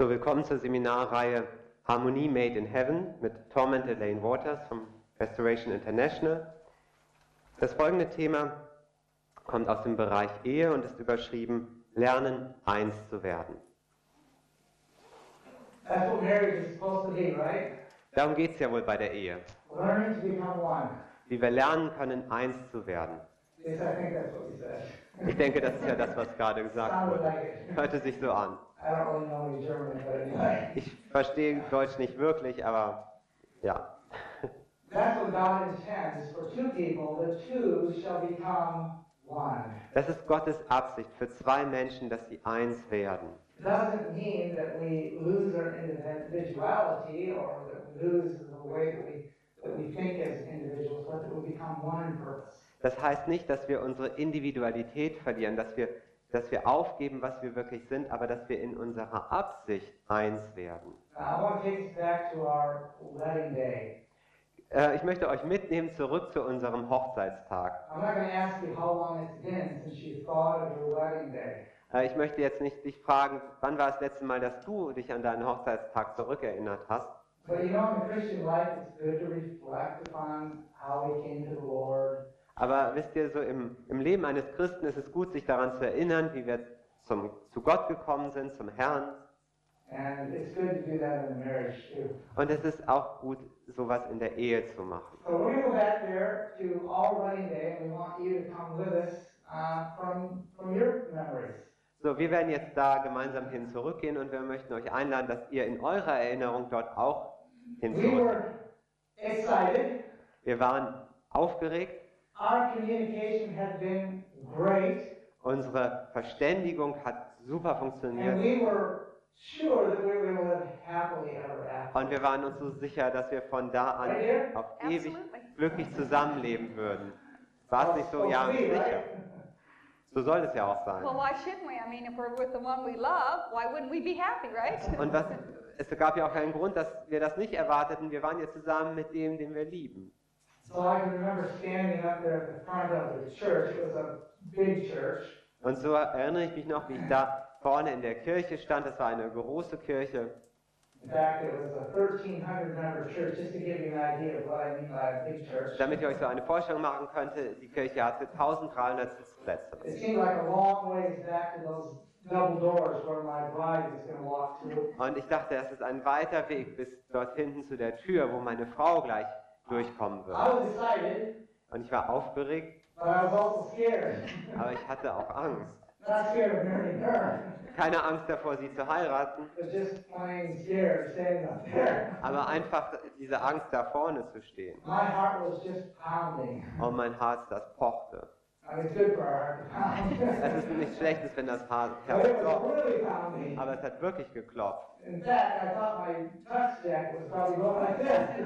So, willkommen zur Seminarreihe Harmonie Made in Heaven mit Tom and Elaine Waters vom Restoration International. Das folgende Thema kommt aus dem Bereich Ehe und ist überschrieben Lernen, eins zu werden. That's what marriage is supposed to be, right? Darum geht es ja wohl bei der Ehe. Learning to become one. Wie wir lernen können, eins zu werden. Yes, I think that's what said. Ich denke, das ist ja das, was gerade gesagt wurde. Hörte sich so an. Ich verstehe Deutsch nicht wirklich, aber ja. That's what God intends is for two people, the two shall become one. Das ist Gottes Absicht für zwei Menschen, dass sie eins werden. It doesn't mean that we lose our individuality or that we lose the way that we, that we think as individuals, but that we become one in purpose. Das heißt nicht, dass wir unsere Individualität verlieren, dass wir, dass wir aufgeben, was wir wirklich sind, aber dass wir in unserer Absicht eins werden. Äh, ich möchte euch mitnehmen zurück zu unserem Hochzeitstag. I'm not going to ask you how long it's been since you thought of your wedding day. Äh, ich möchte jetzt nicht dich fragen, wann war das letzte Mal, dass du dich an deinen Hochzeitstag zurückerinnert hast. But you know, in the Christian life, it's good to reflect upon how we came to the Lord. Aber wisst ihr, so im, im Leben eines Christen ist es gut, sich daran zu erinnern, wie wir zum, zu Gott gekommen sind, zum Herrn. Und es ist auch gut, sowas in der Ehe zu machen. So we're going to go back there to our wedding day, and we want you to come with us uh. So, wir werden jetzt da gemeinsam hin zurückgehen und wir möchten euch einladen, dass ihr in eurer Erinnerung dort auch hin We zurück. were excited. Wir waren aufgeregt, Our communication had been great, unsere Verständigung hat super and funktioniert we were sure that we were going to live happily ever after. und wir waren uns so sicher, dass wir von da an auf ewig glücklich zusammenleben würden. War es nicht so? Ja, sicher. right? So soll es ja auch sein. Well, why shouldn't we? I mean, if we're with the one we love, why wouldn't we be happy, right? Und was, es gab ja auch keinen Grund, dass wir das nicht erwarteten. Wir waren ja zusammen mit dem, den wir lieben. So I can remember standing up there at the front of the church. It was a big church. Und so erinnere ich mich noch, wie ich da vorne in der Kirche stand. Das war eine große Kirche. In fact, it was a 1,300 member church, just to give you an idea of what I mean by a big church. Damit ihr euch so eine Vorstellung machen könnt, die Kirche hatte 1300 Sitzplätze. It seemed like a long ways back to those double doors where my bride was going to walk through. Und ich dachte, das ist ein weiter Weg bis dort hinten zu der Tür, wo meine Frau gleich durchkommen excited, Und ich war aufgeregt, also aber ich hatte auch Angst. Keine Angst davor, sie zu heiraten, aber einfach diese Angst da vorne zu stehen. Und mein Herz, das pochte. Es ist nichts Schlechtes, wenn das Herz was klopft, aber es hat wirklich geklopft.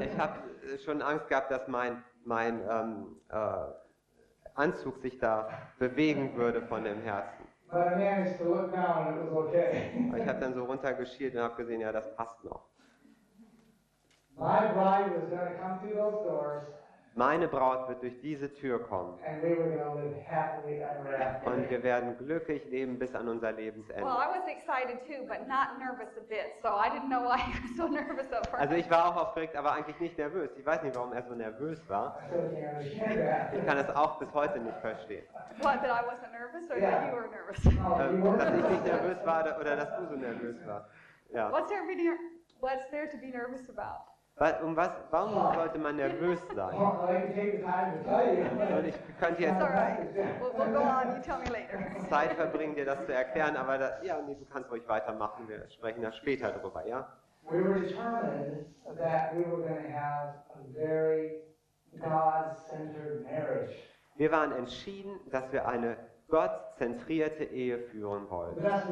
Ich habe schon Angst gehabt, dass mein, mein ähm, äh, Anzug sich da bewegen würde von dem Herzen. But I managed to look down and it was okay. Aber ich habe dann so runtergeschielt und habe gesehen, ja, das passt noch. My bride was going to come through those doors Meine Braut wird durch diese Tür kommen and we were going to live happily ever after. und wir werden glücklich leben bis an unser Well, Lebensende. I was excited too, but not nervous a bit, so I didn't know why you were so nervous at first. Also ich war auch aufgeregt, aber eigentlich nicht nervös. Ich weiß nicht, warum er so nervös war. Ich kann es auch bis heute nicht verstehen. What, that I wasn't nervous or Yeah. that you were nervous? Oh, Ähm, dass ich nicht nervös war oder dass du so nervös warst. Ja. What's there, what's there to be nervous about? Um was, warum sollte man nervös sein? Und ich könnte jetzt right. We'll. Zeit verbringen, dir das zu erklären, aber da, ja, nee, du kannst ruhig weitermachen. Wir sprechen da später drüber, ja? We were determined that we were going to have a very God-centered marriage. Wir waren entschieden, dass wir eine gottzentrierte Ehe führen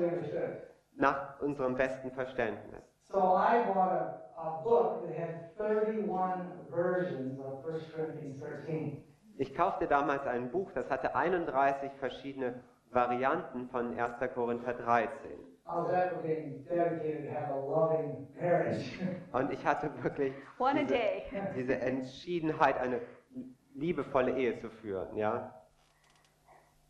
understood. Nach unserem besten Verständnis. So I a book that had 31 versions of 1 Corinthians 13. Ich kaufte damals ein Buch, das hatte 31 verschiedene Varianten von 1. Korinther 13. I was ever being dedicated to have a loving marriage. Und ich hatte wirklich diese, day. diese Entschiedenheit, eine liebevolle Ehe zu führen, ja?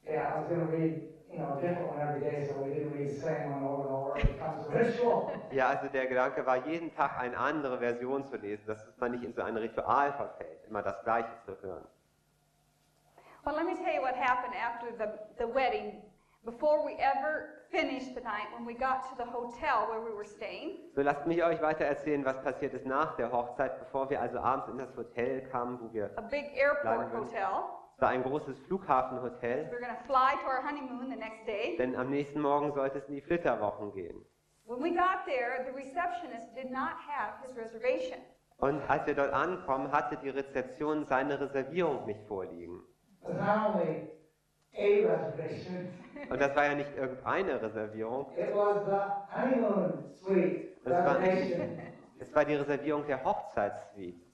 yeah, I was going to read you know, a different one every day, so we didn't read the same one over and over. It becomes a ritual. Ja, also der Gedanke war, jeden Tag eine andere Version zu lesen, dass man nicht in so ein Ritual verfällt, immer das Gleiche zu hören. Well, let me tell you what happened after the, the wedding. Before we ever finished the night, when we got to the hotel where we were staying, So lasst mich euch weiter erzählen, was passiert ist nach der Hochzeit, bevor wir also abends in das Hotel kamen, wo wir, a big airport hotel. Es war ein großes Flughafenhotel, We were going to fly to our honeymoon the next day. denn am nächsten Morgen sollte es in die Flitterwochen gehen. When we got there, the receptionist did not have his reservation. Und als wir dort ankommen, hatte die Rezeption seine Reservierung nicht vorliegen. Und das war ja nicht irgendeine Reservierung, it was the honeymoon suite Das war- es war die Reservierung der Hochzeitssuite.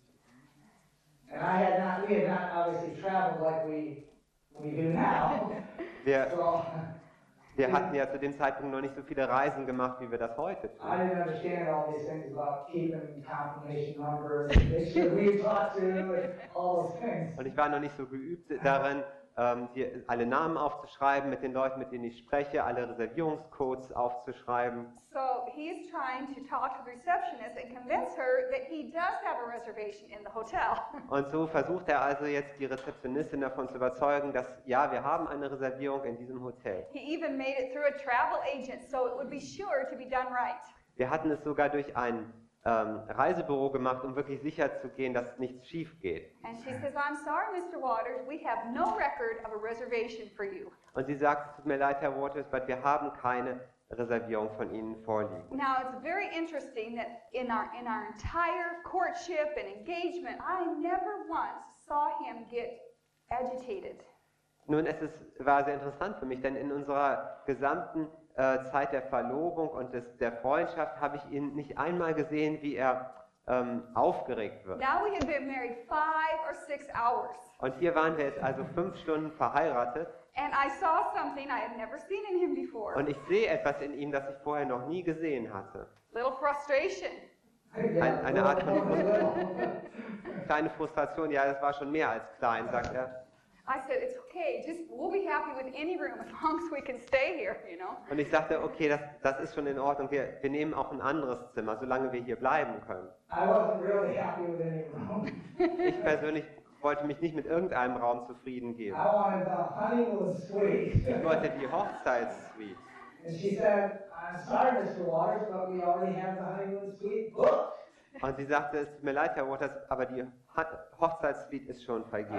And I had not, we had not obviously traveled like we, we do now. Wir, So wir hatten ja zu dem Zeitpunkt noch nicht so viele Reisen gemacht, wie wir das heute I tun. didn't understand all these things about keeping confirmation numbers, and make sure we talked to, and all those things. Und ich war noch nicht so geübt darin, ähm, die, alle Namen aufzuschreiben mit den Leuten, mit denen ich spreche, alle Reservierungscodes aufzuschreiben. So he's trying to talk to the receptionist and convince her that he does have a reservation in the hotel. Und so versucht er also jetzt die Rezeptionistin davon zu überzeugen, dass ja, wir haben eine Reservierung in diesem Hotel. He even made it through a travel agent so it would be sure to be done right. Wir hatten es sogar durch ein ähm, Reisebüro gemacht, um wirklich sicher zu gehen, dass nichts schief geht. Says, sorry. Waters, no. Und sie sagt, es tut mir leid, Herr Waters, aber wir haben keine Reservierung von Ihnen vorliegen. Now it's very interesting that in our in our entire courtship and engagement, I never once saw him get agitated. Nun, es ist, war sehr interessant für mich, denn in unserer gesamten äh, Zeit der Verlobung und des, der Freundschaft habe ich ihn nicht einmal gesehen, wie er ähm, aufgeregt wird. Now we had been married five or six hours, Und hier waren wir jetzt also fünf Stunden verheiratet and I saw something I had never seen in him before. und ich sehe etwas in ihm, das ich vorher noch nie gesehen hatte. Little frustration. Yeah, eine Art von- little. Kleine Frustration, ja, das war schon mehr als klein, sagt er. I said, it's okay, just we'll be happy with any room as long as we can stay here, you know. Und ich sagte, okay, das, das ist schon in Ordnung, wir, wir nehmen auch ein anderes Zimmer, solange wir hier bleiben können. I wasn't really happy with any room. Ich persönlich wollte mich nicht mit irgendeinem Raum zufrieden I geben. wanted the honeymoon suite. Ich wollte die Hochzeitssuite. And she said, I'm sorry, Mr. Waters, but we already have the honeymoon suite booked. Und sie sagte, es tut mir leid, Herr Waters, aber die Ho- Hochzeitssuite ist schon vergeben.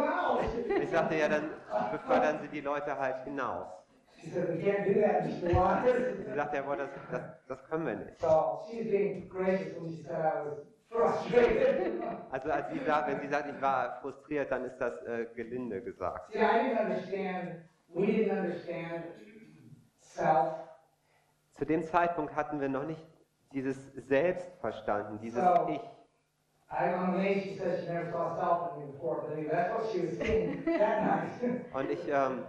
out. Ich sagte, ja, dann befördern Sie die Leute halt hinaus. Sie sagte, Herr Waters, das, das können wir nicht. Also als sie sagt, wenn sie sagt, ich war frustriert, dann ist das äh, gelinde gesagt. Zu dem Zeitpunkt hatten wir noch nicht dieses Selbst verstanden, dieses Ich. Und ich, ähm,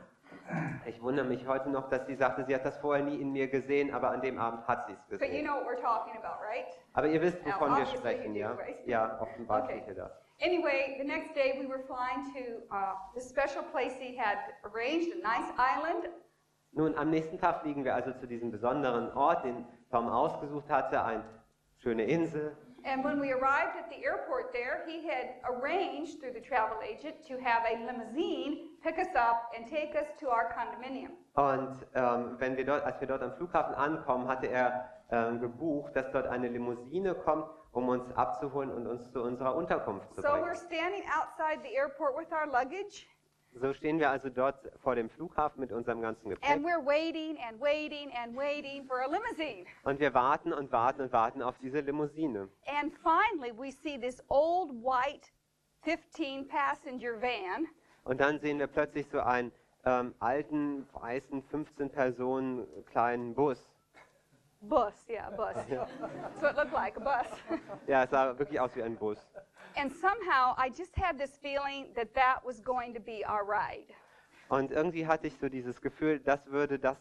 ich wundere mich heute noch, dass sie sagte, sie hat das vorher nie in mir gesehen, aber an dem Abend hat sie es But you gesehen. know what we're talking about, right? Aber ihr wisst, Now, wovon wir obviously sprechen, you ja? do, right? Ja, offenbar Okay. ihr das. Anyway, the next day we were flying to uh, the special place he had arranged, a nice island. Nun, am nächsten Tag fliegen wir also zu diesem besonderen Ort, den Tom ausgesucht hatte, eine schöne Insel. And when we arrived at the airport there, he had arranged through the travel agent to have a limousine pick us up and take us to our condominium. Und ähm, wenn wir dort, als wir dort am Flughafen ankommen, hatte er ähm, gebucht, dass dort eine Limousine kommt, um uns abzuholen und uns zu unserer Unterkunft zu So we're standing outside the airport with our luggage, So stehen wir also dort vor dem Flughafen mit unserem ganzen Gepäck and we're waiting and waiting and waiting for a limousine. und wir warten und warten und warten auf diese Limousine. And finally, we see this old white 15 passenger van Und dann sehen wir plötzlich so einen ähm, alten, weißen, 15 Personen kleinen Bus. bus. Yeah, bus. That's what it looked like, a bus. Ja, es sah wirklich aus wie ein Bus. And somehow, I just had this feeling that that was going to be our ride. Und irgendwie hatte ich so dieses Gefühl, das würde das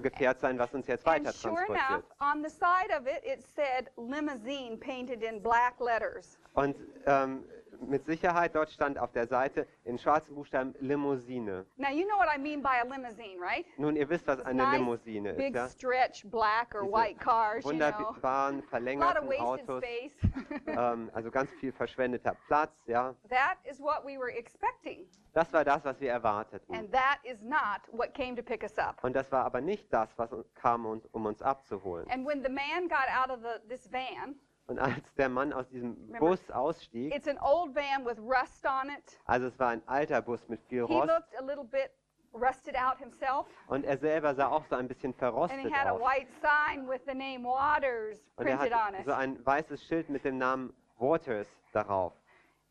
Gefährt sein, was uns jetzt weiter And sure enough, on the side of it, it said limousine painted in black letters. Und ähm, mit Sicherheit, dort stand auf der Seite in schwarzen Buchstaben Limousine. Now, you know what I mean by a limousine, right? Nun, ihr wisst, was It's eine nice, Limousine ist, Big ja? stretch black or Diese white cars, you know. Verlängerten Autos, ähm, also ganz viel verschwendeter Platz, ja. that is what we were expecting. Das war das, was wir erwarteten. And that is not what came to pick us up. Und das war aber nicht das, was kam, um uns abzuholen. And when the man got out of the, this van, Und als der Mann aus diesem Remember, Bus ausstieg, it's an old van with rust on it. also es war ein alter Bus mit viel He Rost, looked a little bit rusted out himself. und er selber sah auch so ein bisschen And verrostet he had a aus. white sign with the name Waters Und er printed on hatte it. so ein weißes Schild mit dem Namen Waters darauf.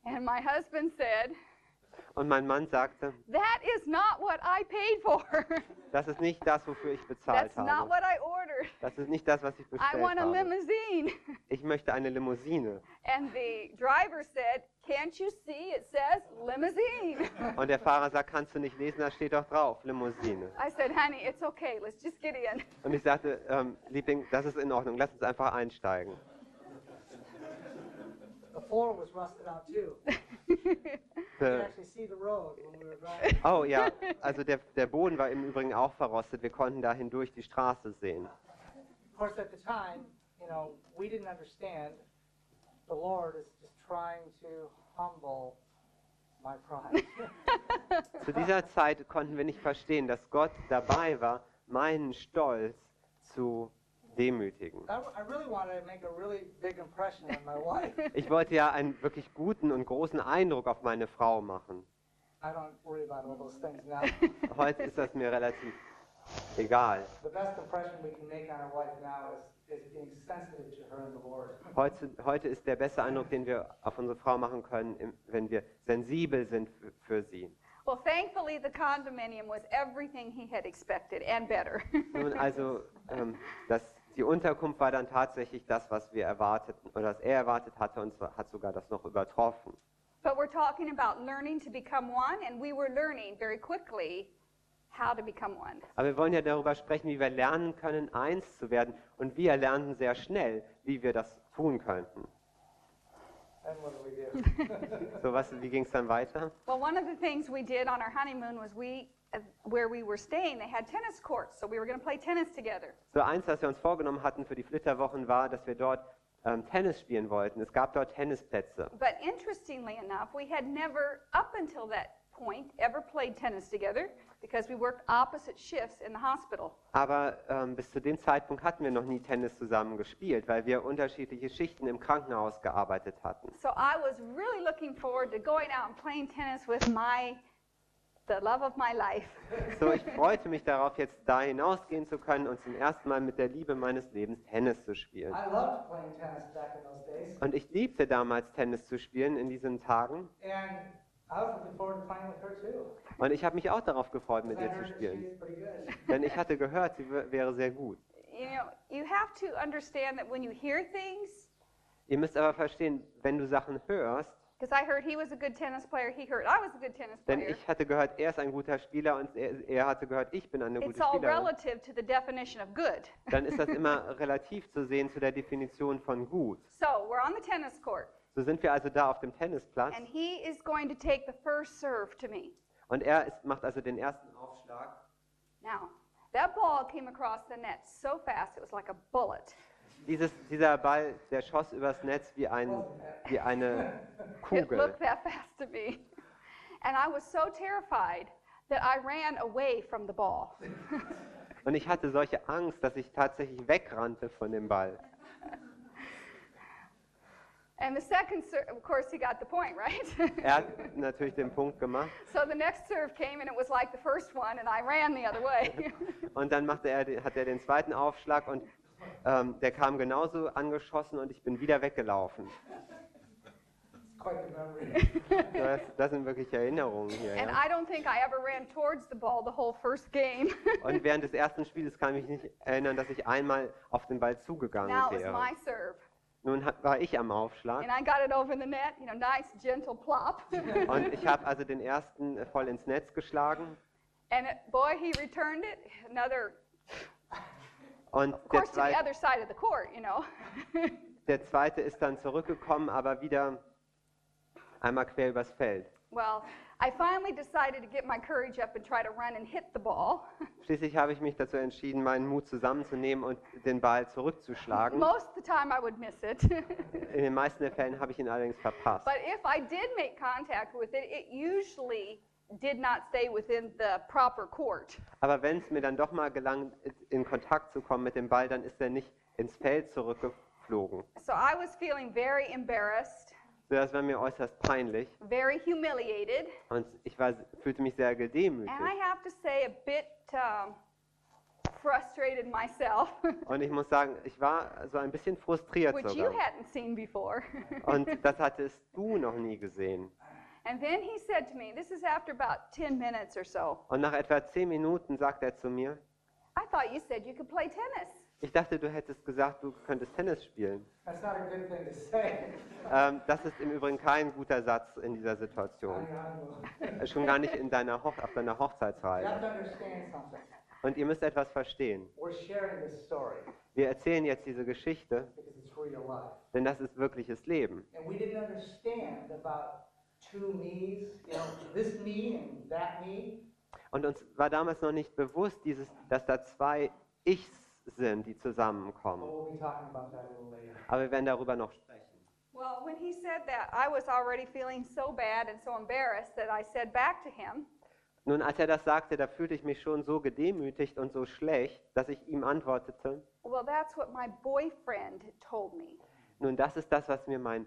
And my husband said, Und mein Mann sagte, That is not what I paid for. das ist nicht das, wofür ich bezahlt That's not habe. what I ordered. Das ist nicht das, was ich I bestellt want a habe. limousine. Ich möchte eine Limousine. And the driver said, Can't you see it says limousine? Und der Fahrer sagt, kannst du nicht lesen, da steht doch drauf, Limousine. I said, Honey, it's okay. Let's just get in. Und ich sagte, ähm, Liebling, das ist in Ordnung, lass uns einfach einsteigen. The floor was rusted out too. The we oh ja, also der, der Boden war im Übrigen auch verrostet. Wir konnten da hindurch die Straße sehen. Of course, at the time, you know, we didn't understand. The Lord is just trying to humble my pride. Zu dieser Zeit konnten wir nicht verstehen, dass Gott dabei war, meinen Stolz zu demütigen. Ich wollte ja einen wirklich guten und großen Eindruck auf meine Frau machen. I don't worry about all those things now. Heute ist das mir relativ egal. The best impression we can make on our wife now is, is being sensitive to her and the Lord. Heute, heute ist der beste Eindruck, den wir auf unsere Frau machen können, wenn wir sensibel sind für, für sie. Well, thankfully, the condominium was everything he had expected and better. Nun also, ähm, das, die Unterkunft war dann tatsächlich das, was wir erwarteten oder was er erwartet hatte und hat sogar das noch übertroffen. But we're talking about learning to become one, and we were learning very quickly how to become one. Aber wir wollen ja darüber sprechen, wie wir lernen können, eins zu werden. Und wir lernten sehr schnell, wie wir das tun könnten. And what do we do? So, was, wie ging es dann weiter? Well, one of the things we did on our honeymoon was we, where we were staying, they had tennis courts, so we were going to play tennis together. So eins, was wir uns vorgenommen hatten für die Flitterwochen, war, dass wir dort ähm, Tennis spielen wollten. Es gab dort Tennisplätze. But interestingly enough, we had never, up until that point, ever played tennis together because we worked opposite shifts in the hospital. Aber ähm, bis zu dem Zeitpunkt hatten wir noch nie Tennis zusammen gespielt, weil wir unterschiedliche Schichten im Krankenhaus gearbeitet hatten. So I was really looking forward to going out and playing tennis with my, the love of my life. So, ich freute mich darauf, jetzt da hinausgehen zu können und zum ersten Mal mit der Liebe meines Lebens Tennis zu spielen. I loved playing tennis back in those days. Und ich liebte damals Tennis zu spielen in diesen Tagen. And I was looking forward to playing with her too. Und ich habe mich auch darauf gefreut, mit I ihr zu spielen. Denn ich hatte gehört, sie wär- wäre sehr gut. You know, you have to understand that when you hear things, Ihr müsst aber verstehen, wenn du Sachen hörst, because I heard he was a good tennis player, he heard I was a good tennis denn player. ich hatte gehört, er ist ein guter Spieler und er, er hatte gehört, ich bin eine It's gute all Spielerin. relative to the definition of good. Dann ist das immer relativ zu sehen zu der Definition von gut. So we're on the tennis court, So sind wir also da auf dem Tennisplatz and he is going to take the first serve to me. und er ist, macht also den ersten Aufschlag. Now, that ball came across the net so fast, it was like a bullet. Dieses, dieser Ball, der schoss übers Netz wie, ein, wie eine It Kugel. looked that fast to me. And I was so terrified that I ran away from the ball. Und ich hatte solche Angst, dass ich tatsächlich wegrannte von dem Ball. And the second serve, of course, he got the point, right? Er hat natürlich den Punkt gemacht so the next serve came, and it was like the first one, and I ran the other way. und dann machte er, hat er den zweiten Aufschlag und ähm, der kam genauso angeschossen und ich bin wieder weggelaufen. Das, das sind wirklich Erinnerungen hier. and Ja? I don't think I ever ran towards the ball the whole first game. Und während des ersten Spiels kann ich mich nicht erinnern, dass ich einmal auf den Ball zugegangen wäre. my serve. Nun war ich am Aufschlag net, you know, nice, und ich habe also den ersten äh, voll ins Netz geschlagen and boy, he returned it. Another, und of der, course, to the zweit, other side of the court, you know. der zweite ist dann zurückgekommen, aber wieder einmal quer übers Feld. Well, I finally decided to get my courage up and try to run and hit the ball. Schließlich habe ich mich dazu entschieden, meinen Mut zusammenzunehmen und den Ball zurückzuschlagen. Most of the time I would miss it. In den meisten der Fällen habe ich ihn allerdings verpasst. but if I did make contact with it, it usually did not stay within the proper court. Aber wenn es mir dann doch mal gelang, in Kontakt zu kommen mit dem Ball, dann ist er nicht ins Feld zurückgeflogen. So I was feeling very embarrassed, So, das war mir äußerst peinlich very humiliated, und ich war, fühlte mich sehr gedemütigt. and I have to say a bit um, frustrated myself, Und ich muss sagen, ich war so ein bisschen frustriert which you sogar. hadn't seen before. Und das hattest du noch nie gesehen. And then he said to me, this is after about 10 minutes or so, Und nach etwa zehn Minuten sagt er zu mir, I thought you said you could play tennis. ich dachte, du hättest gesagt, du könntest Tennis spielen. That's not a good thing to say. Ähm, das ist im Übrigen kein guter Satz in dieser On Situation. honeymoon. Schon gar nicht in deiner Hoch auf deiner You have Hochzeitsreise. to understand something. Und ihr müsst etwas verstehen. We're sharing this story Wir erzählen jetzt diese Geschichte, because it's real life. denn das ist wirkliches Leben. And we didn't understand about two me's, you know, this me and that me. Und uns war damals noch nicht bewusst, dieses, dass da zwei Ichs sind, die zusammenkommen. Aber wir werden darüber noch sprechen. Well, when he said that, I was already feeling so bad and so embarrassed that I said back to him, Nun, als er das sagte, da fühlte ich mich schon so gedemütigt und so schlecht, dass ich ihm antwortete, Well, that's what my boyfriend told me. nun, das ist das, was mir mein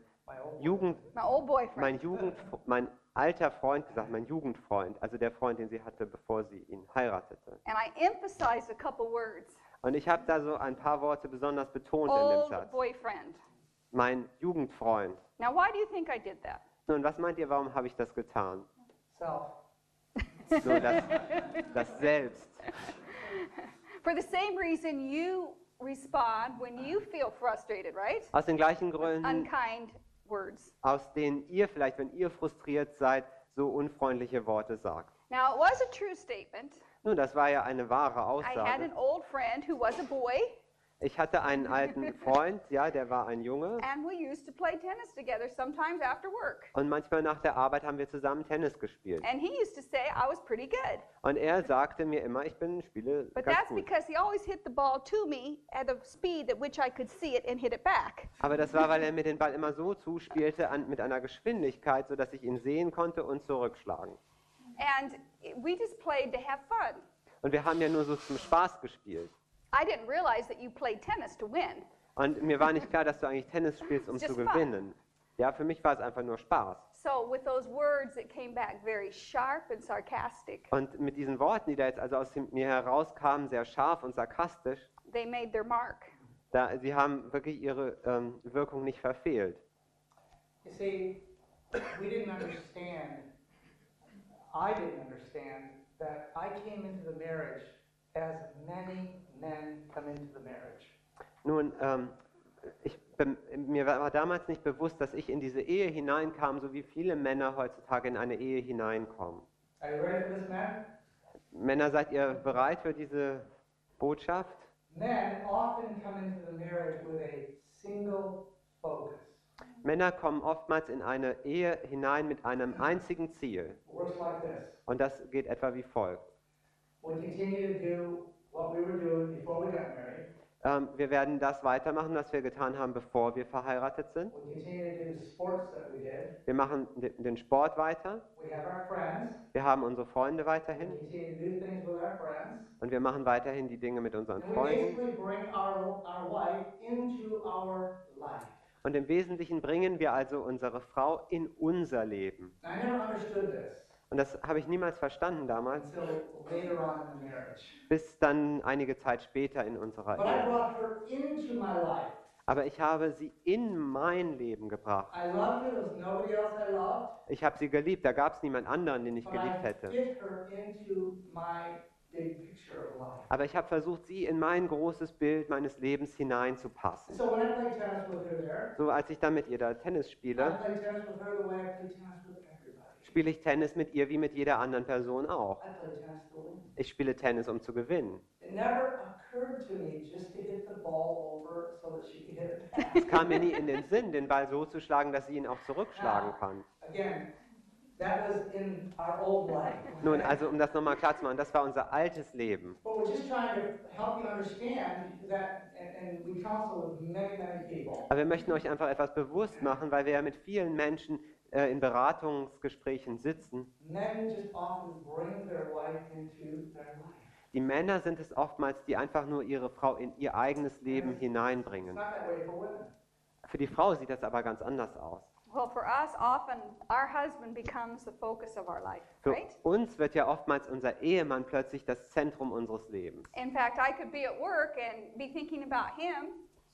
Jugend, My old boyfriend. mein Jugend, mein alter Freund gesagt, mein Jugendfreund, also der Freund, den sie hatte, bevor sie ihn heiratete. and I emphasized a couple words. Und ich habe da so ein paar Worte besonders betont in dem Old Satz. boyfriend. Mein Jugendfreund. Now, why do you think I did that? Nun, was meint ihr, warum habe ich das getan? self. So, das, das Selbst. For the same reason you respond when you feel frustrated, right? Aus den gleichen Gründen, Unkind words. aus denen ihr vielleicht, wenn ihr frustriert seid, so unfreundliche Worte sagt. Now, it was a true statement. Nun, das war ja eine wahre I had Aussage. an old friend who was a boy, Ich hatte einen alten Freund, ja, der war ein Junge. and we used to play tennis together sometimes after work. Und manchmal nach der Arbeit haben wir zusammen Tennis gespielt. And he used to say I was pretty good. Und er sagte mir immer, ich bin spiele But ganz that's gut. because he always hit the ball to me at the speed at which I could see it and hit it back. Aber das war, weil er mir den Ball immer so zuspielte, an, mit einer Geschwindigkeit, sodass ich ihn sehen konnte und zurückschlagen. And we just played to have fun. Und wir haben ja nur so zum Spaß gespielt. I didn't realize that you played tennis to win. Und mir war nicht klar, dass du eigentlich Tennis spielst, um zu gewinnen. Ja, für mich war es einfach nur Spaß. So, with those words, it came back very sharp and sarcastic. Und mit diesen Worten, die da jetzt also aus mir herauskamen, sehr scharf und sarkastisch, They made their mark. da, sie haben wirklich ihre ähm, Wirkung nicht verfehlt. You see, we didn't understand, I didn't understand that I came into the marriage as many men come into the marriage. Nun, ähm, ich, mir war damals nicht bewusst, dass ich in diese Ehe hineinkam, so wie viele Männer heutzutage in eine Ehe hineinkommen. Are you ready for this, man? Männer, seid ihr bereit für diese Botschaft? Men often come into the marriage with a single focus. Männer kommen oftmals in eine Ehe hinein mit einem einzigen Ziel. It works like this. Und das geht etwa wie folgt. We continue to do what we were doing before we got married. Ähm, wir werden das weitermachen, was wir getan haben, bevor wir verheiratet sind. Wir machen de- den Sport weiter. Wir haben unsere Freunde We weiterhin. Und wir machen weiterhin die Dinge mit unseren Freunden. Und im Wesentlichen bringen wir also unsere Frau in unser Leben. Und das habe ich niemals verstanden damals, bis dann einige Zeit später in unserer Ehe. Aber ich habe sie in mein Leben gebracht. Ich habe sie geliebt. Da gab es niemand anderen, den ich geliebt hätte. Aber ich habe versucht, sie in mein großes Bild meines Lebens hineinzupassen. So als ich dann mit ihr da Tennis spiele, spiele ich Tennis mit ihr wie mit jeder anderen Person auch. Ich spiele Tennis, um zu gewinnen. It never occurred to me just to hit the ball over so that she could hit it back. Es kam mir nie in den Sinn, den Ball so zu schlagen, dass sie ihn auch zurückschlagen kann. Again, that was in our old life. Nun, also um das nochmal klar zu machen, das war unser altes Leben. But we're just trying to help you understand that, and, and we counsel with many, many people. Aber wir möchten euch einfach etwas bewusst machen, weil wir ja mit vielen Menschen äh, in Beratungsgesprächen sitzen. Men just often bring their wife into their life. Die Männer sind es oftmals, die einfach nur ihre Frau in ihr eigenes Leben hineinbringen. Für die Frau sieht das aber ganz anders aus. Well, for us, often our husband becomes the focus of our life, Für right? uns wird ja oftmals unser Ehemann plötzlich das Zentrum unseres Lebens. In fact, I could be at work and be thinking about him,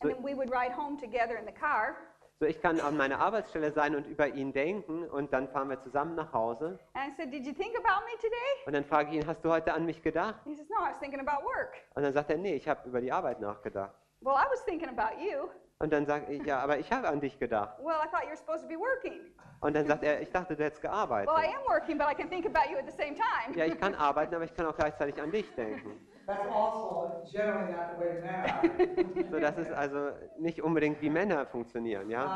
So- and then we would ride home together in the car. So, ich kann an meiner Arbeitsstelle sein und über ihn denken und dann fahren wir zusammen nach Hause And I said, Did you think about me today? und dann frage ich ihn, hast du heute an mich gedacht? He says, No, I was thinking about work. Und dann sagt er, nee, ich habe über die Arbeit nachgedacht. Well, I was thinking about you. Und dann sage ich, ja, aber ich habe an dich gedacht. Well, I thought you were supposed to be working. Und dann sagt er, ich dachte, du hättest gearbeitet. Well, I am working, but I can think about you at the same time. Ja, ich kann arbeiten, aber ich kann auch gleichzeitig an dich denken. That's also generally not the way men are. So, das ist also nicht unbedingt wie Männer funktionieren, ja.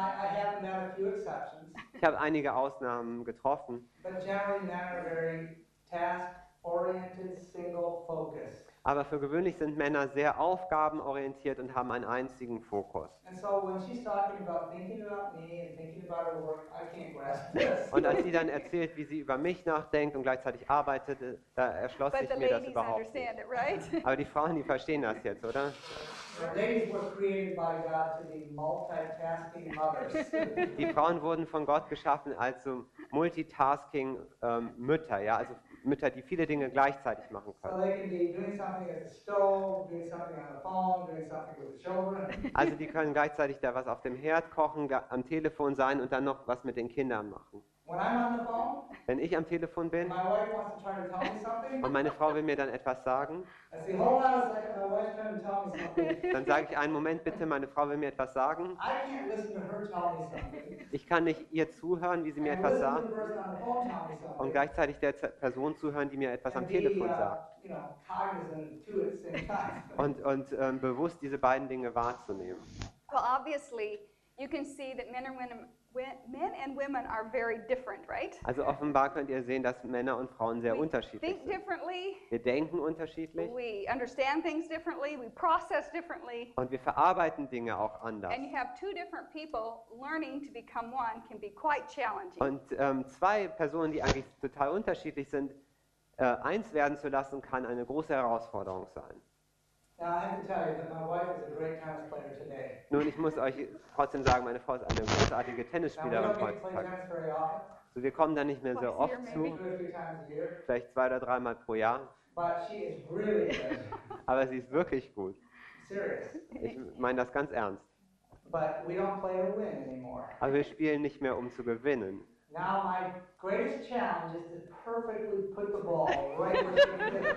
Ich habe einige Ausnahmen getroffen, but generally men are very task-oriented, single-focused. Aber für gewöhnlich sind Männer sehr aufgabenorientiert und haben einen einzigen Fokus. And so when she's talking about thinking about me and thinking about her work, I can't grasp this. Und als sie dann erzählt, wie sie über mich nachdenkt und gleichzeitig arbeitet, äh, da erschloss But sich the mir das überhaupt nicht. understand it, right? Aber die Frauen, die verstehen das jetzt, oder? The ladies were created by God to be multitasking mothers. Die Frauen wurden von Gott geschaffen als so Multitasking ähm, Mütter, ja, also Mütter, die viele Dinge gleichzeitig machen können. Also die können gleichzeitig da was auf dem Herd kochen, am Telefon sein und dann noch was mit den Kindern machen. When I'm on the phone, Wenn ich am Telefon bin my wife wants to try to tell me something, und meine Frau will mir dann etwas sagen, I say, hold on a second, my wife's trying to tell me something. dann sage ich einen Moment bitte, meine Frau will mir etwas sagen. I can't listen to her tell me something. Ich kann nicht ihr zuhören, wie sie mir etwas sagt und gleichzeitig der Person zuhören, die mir etwas am Telefon uh, sagt. Und, und ähm, bewusst diese beiden Dinge wahrzunehmen. Well, obviously, you can see that men and women, men and women are very different, right? Also offenbar könnt ihr sehen, dass Männer und Frauen sehr we unterschiedlich think sind. differently, Wir denken unterschiedlich we understand things differently, we process differently, und wir verarbeiten Dinge auch anders. and you have two different people learning to become one can be quite challenging. Und ähm, zwei Personen, die eigentlich total unterschiedlich sind, äh, eins werden zu lassen, kann eine große Herausforderung sein. Nun, ich muss euch trotzdem sagen, meine Frau ist eine großartige Tennisspielerin heutzutage. So, wir kommen da nicht mehr so oft zu, vielleicht zwei oder dreimal pro Jahr, but she is really good. aber sie ist wirklich gut. Serious. Ich meine das ganz ernst. But we don't play to win anymore. Aber wir spielen nicht mehr, um zu gewinnen. Now, my greatest challenge is to perfectly put the ball right where she can hit it.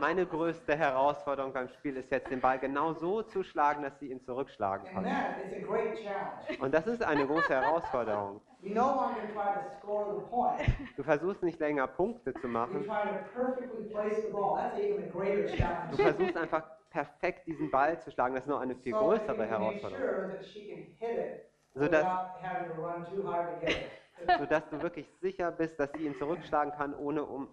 Meine größte Herausforderung beim Spiel ist jetzt, den Ball genau so zu schlagen, dass sie ihn zurückschlagen And kann. then it's a great challenge. Und das ist eine große Herausforderung. Du versuchst nicht länger Punkte zu machen. Du versuchst einfach perfekt diesen Ball zu schlagen. Das ist noch eine viel größere Herausforderung. sure that she can hit it Sodass, sodass du wirklich sicher bist, dass sie ihn zurückschlagen kann, ohne um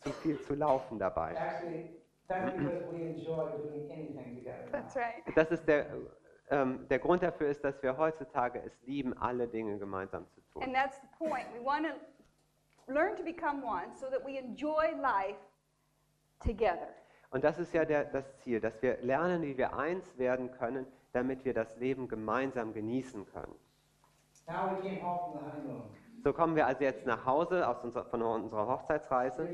zu viel zu laufen dabei. Actually, that's because we enjoy doing anything together. now. That's right. Das ist der, ähm, der Grund dafür ist, dass wir heutzutage es lieben, alle Dinge gemeinsam zu tun. And that's the point. We want to learn to become one so that we enjoy life together. Und das ist ja der, das Ziel, dass wir lernen, wie wir eins werden können, damit wir das Leben gemeinsam genießen können. So kommen wir also jetzt nach Hause aus unserer, von unserer Hochzeitsreise.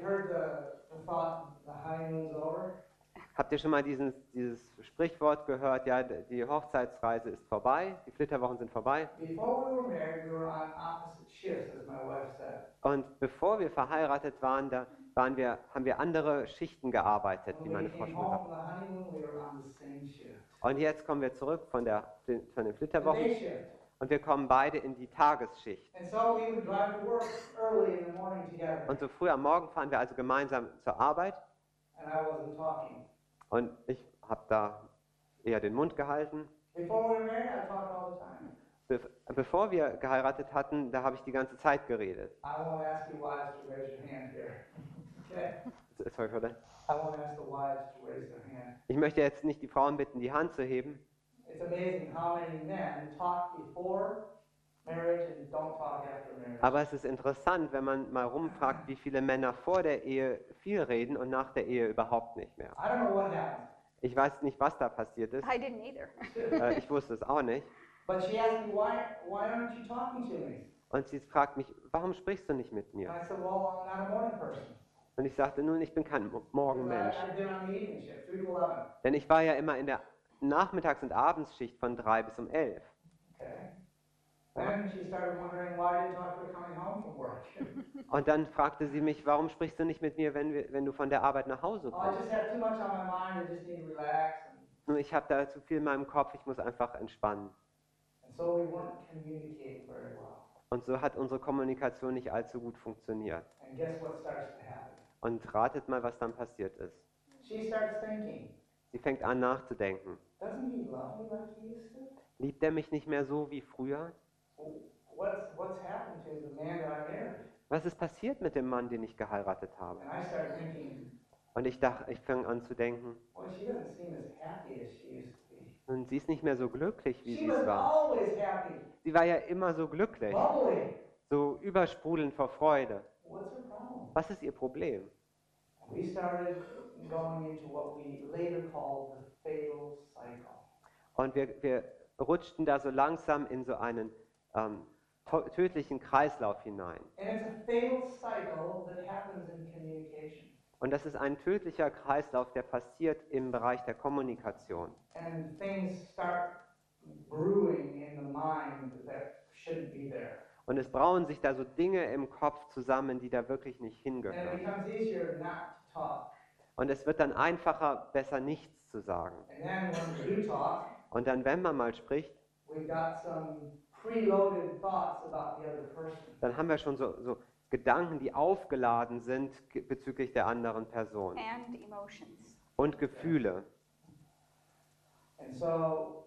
Habt ihr schon mal diesen, dieses Sprichwort gehört? Ja, die Hochzeitsreise ist vorbei, die Flitterwochen sind vorbei. Und bevor wir verheiratet waren, da waren wir, haben wir andere Schichten gearbeitet, wie meine Frau schon gesagt hat. Und jetzt kommen wir zurück von, der, den- von den Flitterwochen. Und wir kommen beide in die Tagesschicht. So. Und so früh am Morgen fahren wir also gemeinsam zur Arbeit und ich habe da eher den Mund gehalten. Before we were married, I talked all the time. Be bevor wir geheiratet hatten, da habe ich die ganze Zeit geredet. Okay? Ich möchte jetzt nicht die Frauen bitten, die Hand zu heben, It's amazing how many men talk before marriage and don't talk after marriage. aber es ist interessant, wenn man mal rumfragt, wie viele Männer vor der Ehe viel reden und nach der Ehe überhaupt nicht mehr. I don't know what happened. Ich weiß nicht, was da passiert ist. I didn't either. Äh, ich wusste es auch nicht. But she asked me, why, why aren't you talking to me? Und sie fragt mich, warum sprichst du nicht mit And mir? I said, well, I'm not a morning person. Und ich sagte, nun, ich bin kein Morgenmensch. I've been on the evening shift, 3 to 11. Denn ich war ja immer in der Nachmittags- und Abendsschicht von drei bis um elf. Okay. Then she started wondering why I didn't talk to her coming home from work. Und dann fragte sie mich, warum sprichst du nicht mit mir, wenn, wir, wenn du von der Arbeit nach Hause oh, kommst? Nun, ich habe da zu viel in meinem Kopf, ich muss einfach entspannen. Und so hat unsere Kommunikation nicht allzu gut funktioniert. And guess what starts to happen? Und ratet mal, was dann passiert ist. She starts thinking, Sie fängt an nachzudenken. Liebt er mich nicht mehr so wie früher? Married? Was ist passiert mit dem Mann, den ich geheiratet habe? Und ich dachte, ich fange an zu denken, nun, sie ist nicht mehr so glücklich, wie sie es war. Sie war ja immer so glücklich, so übersprudelnd vor Freude. Was ist ihr Problem? Going into what we later called the fatal cycle. Und wir, wir rutschten da so langsam in so einen ähm, tödlichen Kreislauf hinein. And it's a fatal cycle that happens in communication. Und das ist ein tödlicher Kreislauf, der passiert im Bereich der Kommunikation. And things start brewing in the mind that shouldn't be there. Und es brauen sich da so Dinge im Kopf zusammen, die da wirklich nicht hingehören. Und es wird dann einfacher, besser nichts zu sagen. Und dann, wenn man mal spricht, dann haben wir schon so, so Gedanken, die aufgeladen sind bezüglich der anderen Person. And emotions. Und Gefühle. And so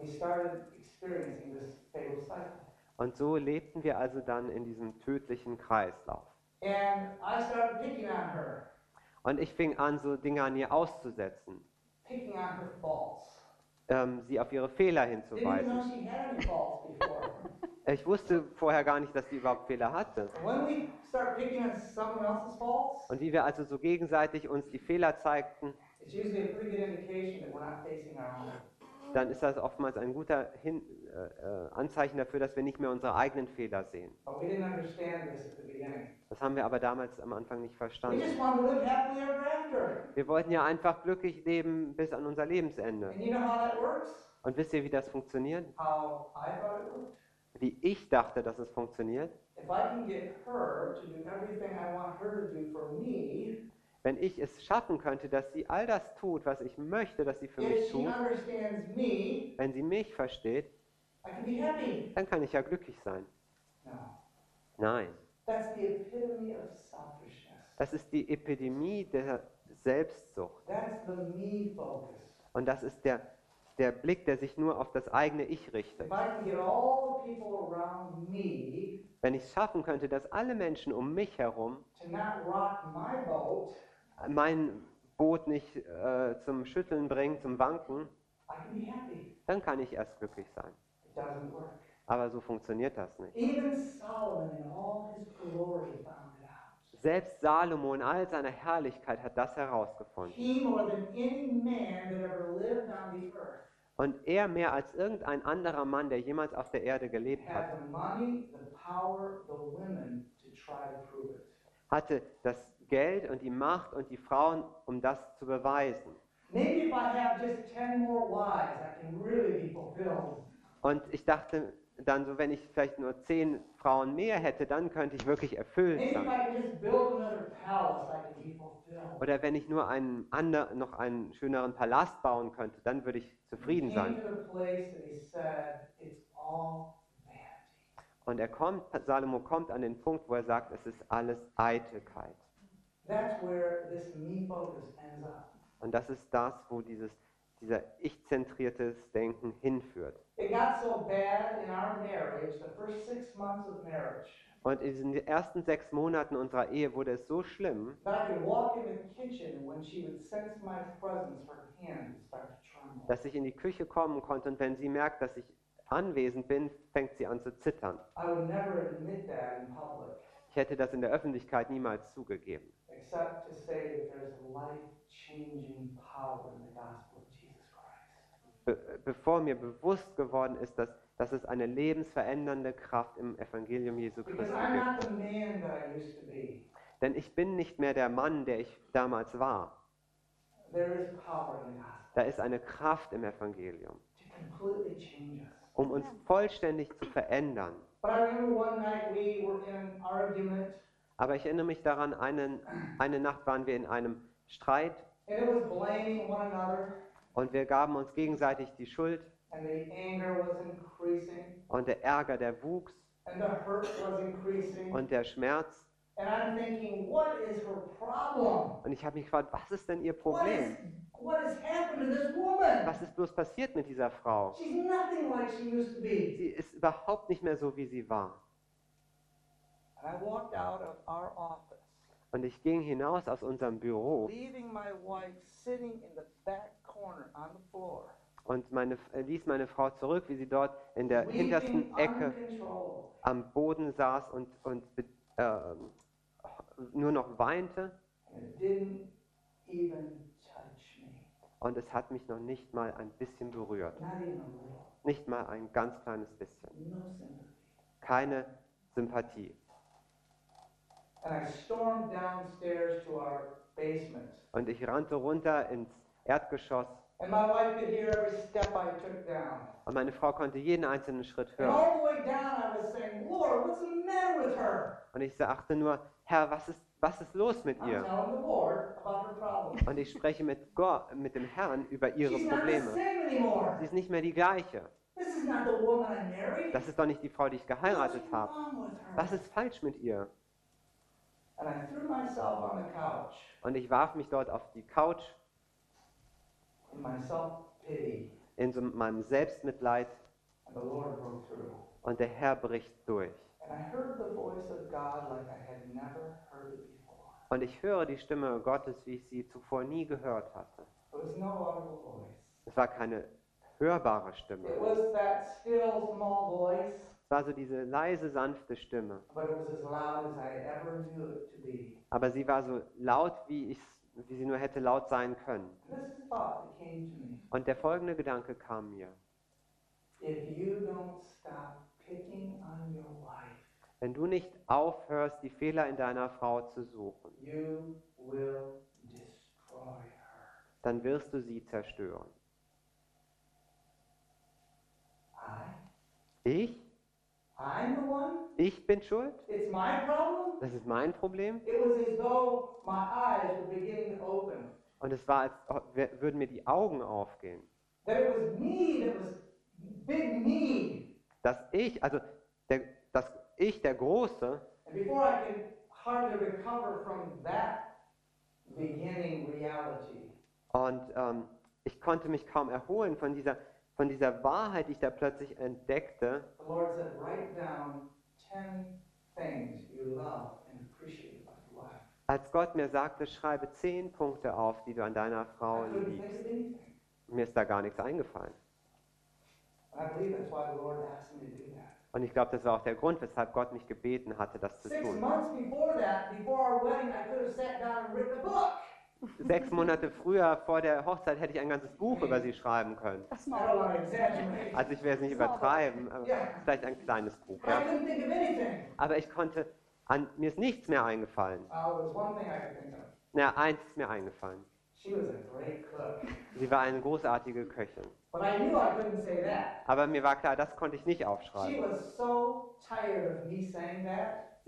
we started experiencing this fatal cycle. Und so lebten wir also dann in diesem tödlichen Kreislauf. And I started picking on her, Und ich fing an, so Dinge an ihr auszusetzen, picking on her faults. ähm, sie auf ihre Fehler hinzuweisen. Ich wusste vorher gar nicht, dass sie überhaupt Fehler hatte. Faults, Und wie wir also so gegenseitig uns die Fehler zeigten, it's usually a pretty good indication that we're not facing our own. dann ist das oftmals ein guter Hin äh, äh, Anzeichen dafür, dass wir nicht mehr unsere eigenen Fehler sehen. Das haben wir aber damals am Anfang nicht verstanden. Wir wollten ja einfach glücklich leben bis an unser Lebensende. Und wisst ihr, wie das funktioniert? Wie ich dachte, dass es funktioniert? Wenn ich es schaffen könnte, dass sie all das tut, was ich möchte, dass sie für mich tut, wenn sie mich versteht, I can be happy. dann kann ich ja glücklich sein. Nein, das ist die Epidemie der Selbstsucht. Und das ist der, der Blick, der sich nur auf das eigene Ich richtet. If I can get all the people around me Wenn ich es schaffen könnte, dass alle Menschen um mich herum mein Boot nicht äh, zum Schütteln bringen, zum Wanken, dann kann ich erst glücklich sein. Aber so funktioniert das nicht. Selbst Salomo in all seiner Herrlichkeit hat das herausgefunden. Und er mehr als irgendein anderer Mann, der jemals auf der Erde gelebt hat, hatte das Geld und die Macht und die Frauen, um das zu beweisen. Maybe if I have just 10 more wives, I can really be fulfilled. Und ich dachte dann so, wenn ich vielleicht nur zehn Frauen mehr hätte, dann könnte ich wirklich erfüllt sein. Oder wenn ich nur einen ander, noch einen schöneren Palast bauen könnte, dann würde ich zufrieden sein. Und er kommt, Salomo kommt an den Punkt, wo er sagt, es ist alles Eitelkeit. Und das ist das, wo dieses, dieser ich-zentriertes Denken hinführt. Und in diesen ersten sechs Monaten unserer Ehe wurde es so schlimm, dass ich in die Küche kommen konnte und wenn sie merkt, dass ich anwesend bin, fängt sie an zu zittern. I would never admit that in public, Ich hätte das in der Öffentlichkeit niemals zugegeben. except to say that there's life-changing power in the gospel of Jesus Christ. Be bevor mir bewusst geworden ist, dass, dass es eine lebensverändernde Kraft im Evangelium Jesu Christi gibt. Denn ich bin nicht mehr der Mann, der ich damals war. There is power in the gospel Da ist eine Kraft im Evangelium, um uns vollständig zu verändern. Aber ich erinnere mich daran, einen, eine Nacht waren wir in einem Streit und wir gaben uns gegenseitig die Schuld and the anger was increasing, und der Ärger, der wuchs and the hurt was increasing. und der Schmerz. And I'm thinking, what is her problem? Und ich habe mich gefragt, was ist denn ihr Problem? Was ist bloß passiert mit dieser Frau? She's nothing like she used to be. Sie ist überhaupt nicht mehr so, wie sie war. Und ich ging hinaus aus unserem Büro leaving my wife sitting in the back corner on the floor, und meine, äh, ließ meine Frau zurück, wie sie dort in der hintersten Ecke am Boden saß und, und ähm, nur noch weinte. Und es hat mich noch nicht mal ein bisschen berührt. Nicht mal ein ganz kleines bisschen. Keine Sympathie. And I stormed downstairs to our basement. Und ich rannte runter ins Erdgeschoss And my wife could hear every step I took down. und meine Frau konnte jeden einzelnen Schritt And hören. all the way down, I was saying, Lord, what's the matter with her? Und ich sagte nur, Herr, was ist, was ist los mit ihr? telling the Lord about her problem. Und ich spreche mit Gott, mit dem Herrn über ihre She's not the Probleme. same anymore. Sie ist nicht mehr die gleiche. This is not the woman I married. Das ist doch nicht die Frau, die ich geheiratet habe. wrong with her? Was ist falsch mit ihr? And I threw myself on the couch Und ich warf mich dort auf die Couch in so meinem Selbstmitleid und der Herr bricht durch. Und ich höre die Stimme Gottes, wie ich sie zuvor nie gehört hatte. It was no audible voice. Es war keine hörbare Stimme. Es war so diese leise, sanfte Stimme. Aber sie war so laut, wie, ich, wie sie nur hätte laut sein können. Und der folgende Gedanke kam mir. Wenn du nicht aufhörst, die Fehler in deiner Frau zu suchen, dann wirst du sie zerstören. Ich? I'm the one? Ich bin schuld? It's my problem? Das ist mein Problem? It was as though my eyes were beginning to open. Und es war, als würden mir die Augen aufgehen. That it was me that was big me. Dass ich, also der, dass ich, der Große, And before I could hardly recover from that beginning reality, und ähm, ich konnte mich kaum erholen von dieser, von dieser Wahrheit, die ich da plötzlich entdeckte, the Lord said, write down 10 things you love and appreciate about your wife. als Gott mir sagte, schreibe zehn Punkte auf, die du an deiner Frau liebst. Mir ist da gar nichts eingefallen. Und ich glaube, das war auch der Grund, weshalb Gott mich gebeten hatte, das zu Six tun. months before that, before our wedding, I could have sat down and written a book. Sechs Monate früher, vor der Hochzeit, hätte ich ein ganzes Buch über sie schreiben können. Also ich werde es nicht übertreiben, aber vielleicht ein kleines Buch. Ja. Aber ich konnte, an, mir ist nichts mehr eingefallen. Uh. Na, eins ist mir eingefallen. Sie war eine großartige Köchin. Aber mir war klar, das konnte ich nicht aufschreiben.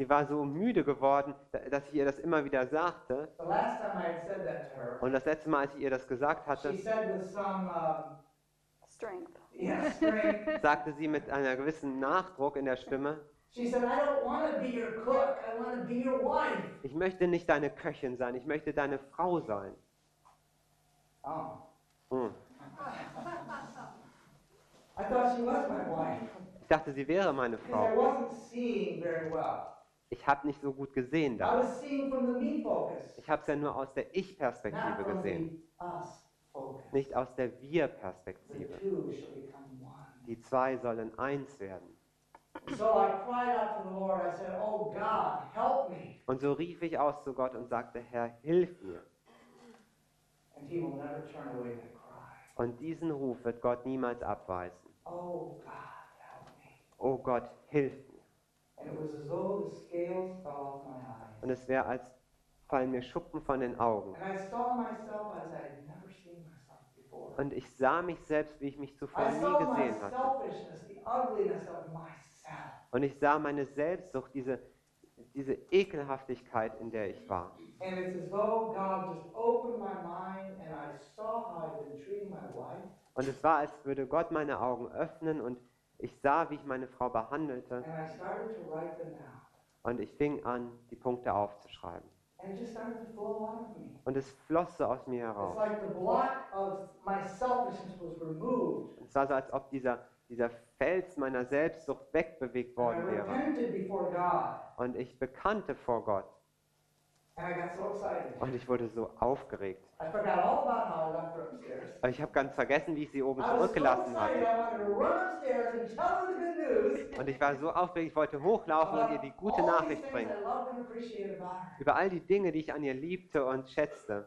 Sie war so müde geworden, da- dass ich ihr das immer wieder sagte. The last time I had said that to her, Und das letzte Mal, als ich ihr das gesagt hatte, she said with some um, strength. Yeah, strength. sagte sie mit einer gewissen Nachdruck in der Stimme, She said, I don't want to be your cook. I want to be your wife. ich möchte nicht deine Köchin sein, ich möchte deine Frau sein. Oh. Hm. I thought she was my wife. Ich dachte, sie wäre meine Frau. Ich habe nicht so gut gesehen da. Ich habe es ja nur aus der Ich-Perspektive gesehen, nicht aus der Wir-Perspektive. Die zwei sollen eins werden. So I cried out to the Lord. I said, Oh God, help me. Und so rief ich aus zu Gott und sagte, Herr, hilf mir. And he will never turn away that cry. Und diesen Ruf wird Gott niemals abweisen. Oh God, help me. Oh Gott, hilf mir. Und es wäre, als fallen mir Schuppen von den Augen. Und ich sah mich selbst, wie ich mich zuvor nie gesehen hatte. Und ich sah meine Selbstsucht, diese, diese Ekelhaftigkeit, in der ich war. And it's as though God just opened my mind and I saw how I'd been treating my wife. Und es war, als würde Gott meine Augen öffnen und ich sah, wie ich meine Frau behandelte. Und ich fing an, die Punkte aufzuschreiben. Und es floss so aus mir heraus. Es war so, als ob dieser, dieser Fels meiner Selbstsucht wegbewegt worden wäre. Und ich bekannte vor Gott. And I got so excited. Und ich wurde so aufgeregt. Ich habe ganz vergessen, wie ich sie oben zurückgelassen hatte. Und ich war so aufgeregt, ich wollte hochlaufen und ihr die gute Nachricht bringen. Über all die Dinge, die ich an ihr liebte und schätzte.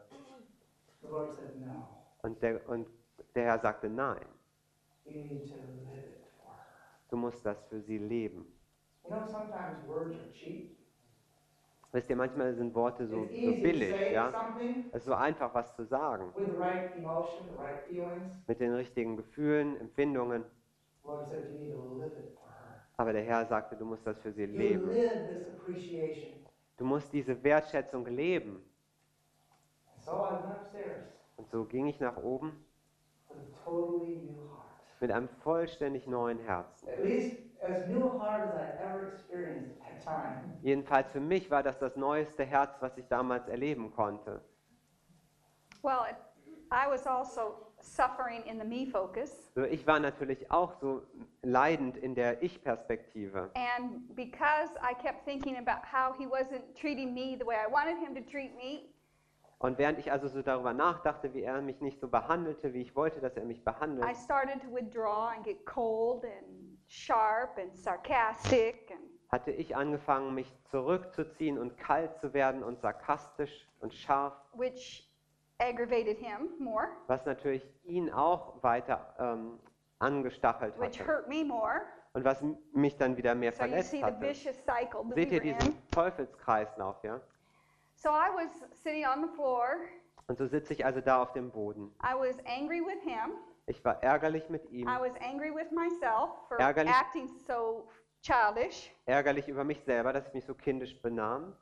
Und der, und der Herr sagte, nein, du musst das für sie leben. You know, sometimes words are cheap. Wisst ihr, manchmal sind Worte so, so billig, ja? Es ist so einfach, was zu sagen. right emotion, right. Mit den richtigen Gefühlen, Empfindungen. Aber der Herr sagte, du musst das für sie leben. Du musst diese Wertschätzung leben. Und so ging ich nach oben mit einem vollständig neuen Herzen. At least as new a heart as I ever experienced at that time. Jedenfalls für mich war das das neueste Herz, was ich damals erleben konnte. Well, it, I was also suffering in the me focus. So, ich war natürlich auch so leidend in der Ich-Perspektive. And because I kept thinking about how he wasn't treating me the way I wanted him to treat me, Und während ich also so darüber nachdachte, wie er mich nicht so behandelte, wie ich wollte, dass er mich behandelt, I started to withdraw and get cold and sharp and sarcastic and hatte ich angefangen, mich zurückzuziehen und kalt zu werden und sarkastisch und scharf, which aggravated him more, was natürlich ihn auch weiter ähm, angestachelt which hatte hurt me more. und was mich dann wieder mehr So you verletzt the hatte. vicious cycle that Seht ihr were in. diesen Teufelskreislauf, ja? So I was sitting on the floor. Und so sitze ich also da auf dem Boden. I was angry with him. Ich war ärgerlich mit ihm, I was angry with myself for Ärgerlich. acting so childish. ärgerlich über mich selber, dass ich mich so kindisch benahm.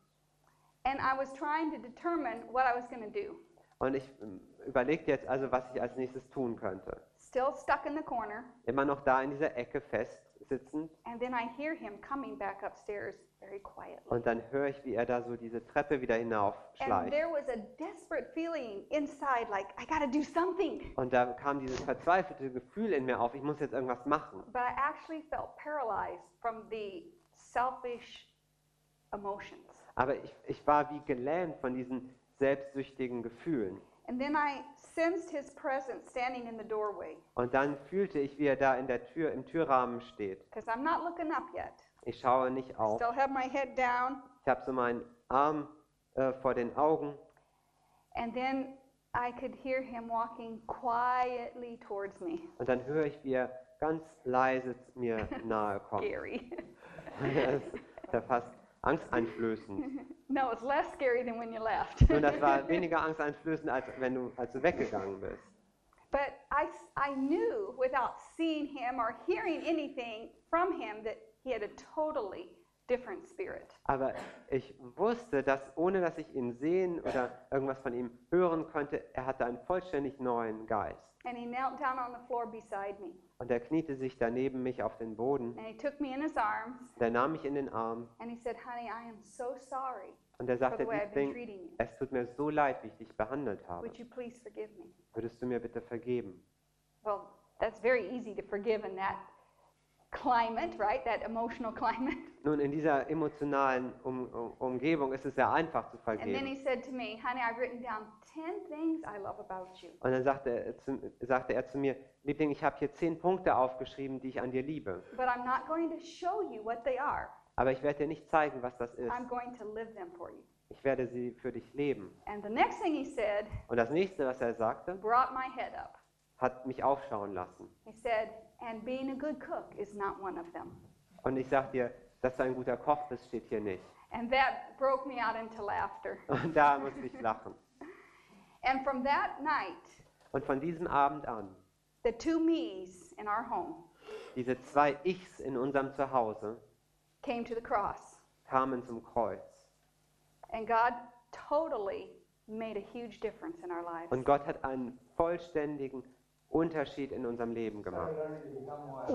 And I was trying to determine what I was going to do. Und ich ähm, überlegte jetzt also, was ich als nächstes tun könnte. Still stuck in the corner. Immer noch da in dieser Ecke fest sitzend. And then I hear him coming back upstairs very quietly. Und dann höre ich, wie er da so diese Treppe wieder And hinaufschleicht. there was a desperate feeling inside, like, I got to do something. Und da kam dieses verzweifelte Gefühl in mir auf, ich muss jetzt irgendwas machen. But I actually felt paralyzed from the selfish emotions. Aber ich, ich war wie gelähmt von diesen selbstsüchtigen Gefühlen. And then I sensed his presence standing in the doorway Und dann fühlte ich, wie er da in der Tür, im Türrahmen steht. because I'm not looking up yet. Ich schaue nicht I auf. still have my head down. Ich habe so meinen Arm äh, vor den Augen And then I could hear him walking quietly towards me. und dann höre ich, wie er ganz leise mir nahe kommt. Scary. Das ist ja fast angsteinflößend. no, it's less scary than when you left. Nun, das war weniger angsteinflößend, als wenn du, als du weggegangen bist. But I, I knew without seeing him or hearing anything from him that he had a totally different spirit. Aber ich wusste, dass ohne dass ich ihn sehen oder irgendwas von ihm hören konnte, er hatte einen vollständig neuen Geist. And he knelt down on the floor beside me. Und er kniete sich daneben mich auf den Boden. And he took me in his arms Der nahm mich in den Arm and he said, Honey, I am so sorry und er for sagte, the way I've been Liebling, treating you. es tut mir so leid, wie ich dich behandelt habe. Would you please forgive me? Würdest du mir bitte vergeben? Well, that's very easy to forgive in that climate, right? That emotional climate. Nun, in dieser emotionalen um, um, Umgebung ist es sehr einfach zu And then vergeben. he said to me, Honey, I've written down 10 things I love about you. Und dann sagte er, zu, sagte er zu mir, Liebling, ich habe hier zehn Punkte aufgeschrieben, die ich an dir liebe. But I'm not going to show you what they are. Aber ich werde dir nicht zeigen, was das ist. I'm going to live them for you. Ich werde sie für dich leben. And the next thing he said Und das nächste, was er sagte, brought my head up. Hat mich aufschauen lassen. He said, And being a good cook is not one of them. Und ich sag dir, dass du ein guter Koch bist, steht hier nicht. And that broke me out into laughter. Und da musste ich lachen. And from that night, Und von diesem Abend an, the two me's in our home diese zwei Ichs in unserem Zuhause came to the cross. kamen zum Kreuz. And God totally made a huge difference in our lives. Und Gott hat einen vollständigen Unterschied in unserem Leben gemacht.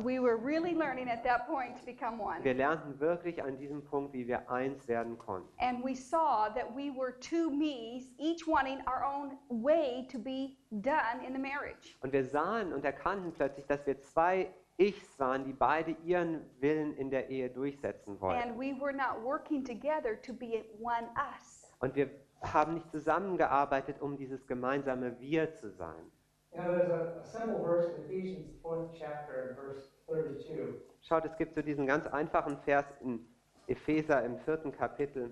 We were really learning at that point to become one. Wir lernten wirklich an diesem Punkt, wie wir eins werden konnten. And we saw that we were two me's, each wanting our own way to be done in the marriage. Und wir sahen und erkannten plötzlich, dass wir zwei Ichs waren, die beide ihren Willen in der Ehe durchsetzen wollten. And we were not working together to be one us. Und wir haben nicht zusammengearbeitet, um dieses gemeinsame Wir zu sein. You know, there's a, a simple verse in Ephesians, fourth chapter, verse 32. Schaut, es gibt so diesen ganz einfachen Vers in Epheser im vierten Kapitel,